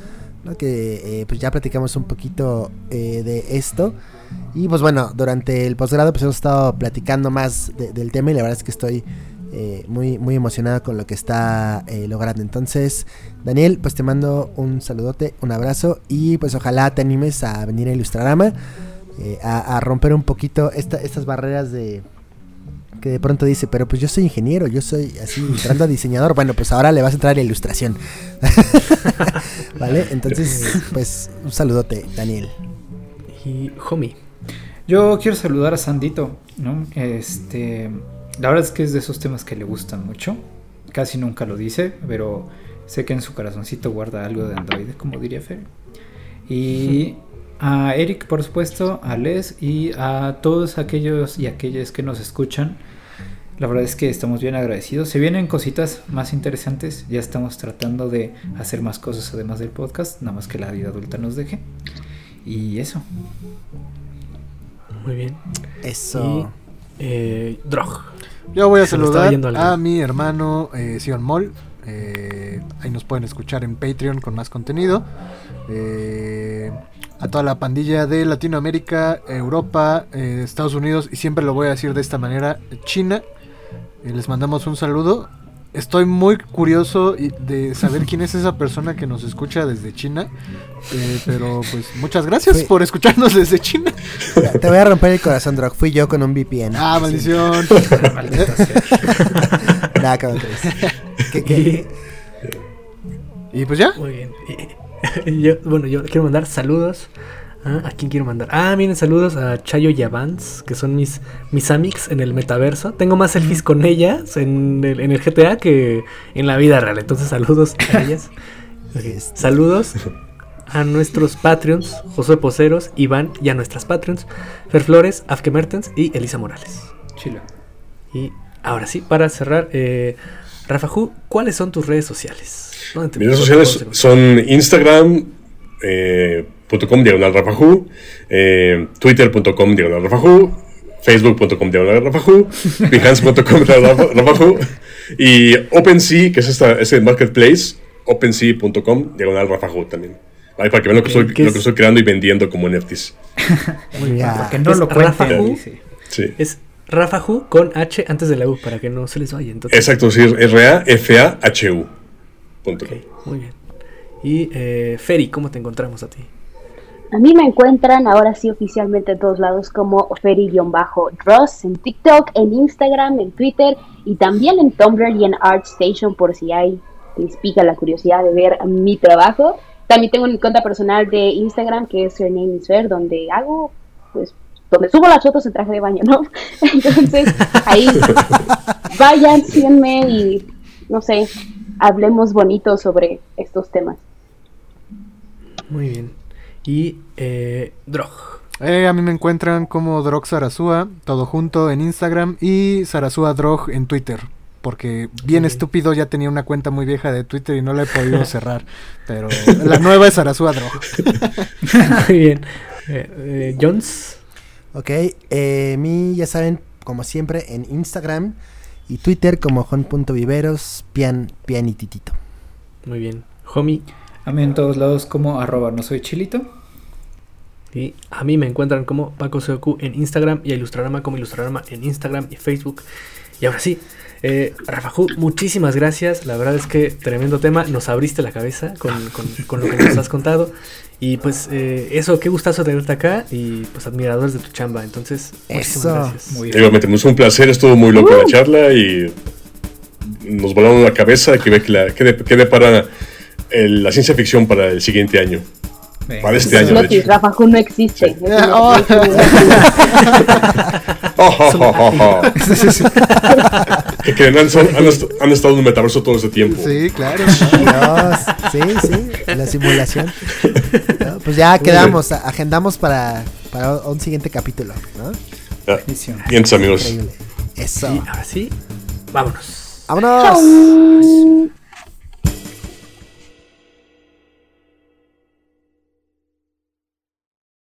¿no? que eh, pues ya platicamos un poquito eh, de esto. Y pues bueno, durante el posgrado pues hemos estado platicando más de- del tema y la verdad es que estoy eh, muy, muy emocionado con lo que está logrando. Entonces, Daniel, pues te mando un saludote, un abrazo y pues ojalá te animes a venir a Ilustrarama, a, a romper un poquito esta- estas barreras de que de pronto dice, pero pues yo soy ingeniero, yo soy así entrando a diseñador. Bueno, pues ahora le vas a entrar a la ilustración. ¿Vale? Entonces, pues un saludote, Daniel. Y Homie. Yo quiero saludar a Sandito, ¿no? Este, la verdad es que es de esos temas que le gustan mucho. Casi nunca lo dice, pero sé que en su corazoncito guarda algo de Android, como diría Fer. Y a Eric, por supuesto, a Les y a todos aquellos y aquellas que nos escuchan. La verdad es que estamos bien agradecidos. Se vienen cositas más interesantes. Ya estamos tratando de hacer más cosas además del podcast, nada más que la vida adulta nos deje. Y eso. Muy bien. Eso. Y eh, Drog. Yo voy a Se saludar a mi hermano eh, Sion Moll. Eh, ahí nos pueden escuchar en Patreon con más contenido. Eh, a toda la pandilla de Latinoamérica, Europa, eh, Estados Unidos, y siempre lo voy a decir de esta manera, China. Eh, les mandamos un saludo. Estoy muy curioso y- de saber quién es esa persona que nos escucha desde China. Eh, pero pues muchas gracias por escucharnos desde China. Te voy a romper el corazón, Drog. Fui yo con un VPN. Ah, maldición. ¿cómo crees? ¿Qué- qué? Y pues ya. Muy bien. Y- yo- bueno, yo quiero mandar saludos. Ah, ¿A quién quiero mandar? Ah, miren, saludos a Chayo y a Vance, que son mis, mis amics en el metaverso. Tengo más selfies con ellas en el, en el GTA que en la vida real. Entonces, saludos a ellas. Saludos a nuestros Patreons, Josué Poceros, Iván y a nuestras Patreons, Fer Flores, Afke Mertens y Elisa Morales. Chilo. Y ahora sí, para cerrar, eh, Rafa Ju, ¿cuáles son tus redes sociales? ¿Dónde te- Mis redes sociales son Instagram, eh, punto com diagonal Rafajú, eh, twitter.com diagonal Rafajú, facebook.com diagonal Rafahu, behance.com diagonal Rafahu y OpenSea, que es esta, ese marketplace, OpenSea.com diagonal Rafahu también. Ahí para que vean lo que, estoy, ¿qué lo que estoy creando y vendiendo como NFTs. Muy bien. Porque no Es lo cuenten, Rafa Hu. dice. Sí. Es Rafahu con H antes de la U para que no se les vaya. Entonces, Exacto, sí, R-A-F-A-H-U. Punto com. ok, muy bien. Y eh, Feri, ¿cómo te encontramos a ti? A mí me encuentran ahora sí oficialmente en todos lados como Feri-Dross en TikTok, en Instagram, en Twitter y también en Tumblr y en ArtStation por si hay les pica la curiosidad de ver mi trabajo. También tengo mi cuenta personal de Instagram que es Her Name is Fer, donde hago, pues, donde subo las fotos en traje de baño, ¿no? Entonces, ahí vayan, síganme y, no sé, hablemos bonito sobre estos temas. Muy bien. Y eh, Drog. Eh, a mí me encuentran como Drog Sarasúa, todo junto en Instagram y Sarasúa Drog en Twitter. Porque bien estúpido ya tenía una cuenta muy vieja de Twitter y no la he podido cerrar. Pero la nueva es Sarasúa Drog. Muy bien. Eh, eh, Jones. Ok, eh, mí ya saben, como siempre, en Instagram y Twitter como Jon.viveros, pian, pian y titito. Muy bien. Homie. A mí en todos lados como arroba no soy chilito. Y a mí me encuentran como Paco Seoku en Instagram y a Ilustrarama como Ilustrarama en Instagram y Facebook. Y ahora sí, eh, Rafajú, muchísimas gracias. La verdad es que tremendo tema. Nos abriste la cabeza con, con- con lo que nos has contado. Y pues eh, eso, qué gustazo tenerte acá y pues admiradores de tu chamba. Entonces, muchísimas Eso. gracias. Muy bien. Igualmente, es un placer, estuvo muy loco la charla y nos volaron la cabeza que ve que, la, que, de- que depara el- la ciencia ficción para el siguiente año. Venga. Para este año, de Lotis, hecho. Rafa no existe. Oh. Oh, oh, oh, oh, oh. Que han, son- han han estado en un metaverso todo este tiempo. Sí, claro. Dios, sí, sí, la simulación. No, pues ya quedamos, agendamos para, para un siguiente capítulo, ¿no? Ya. Bien, amigos. Increíble. Eso. Y ahora sí, vámonos. ¡Vámonos! Chau.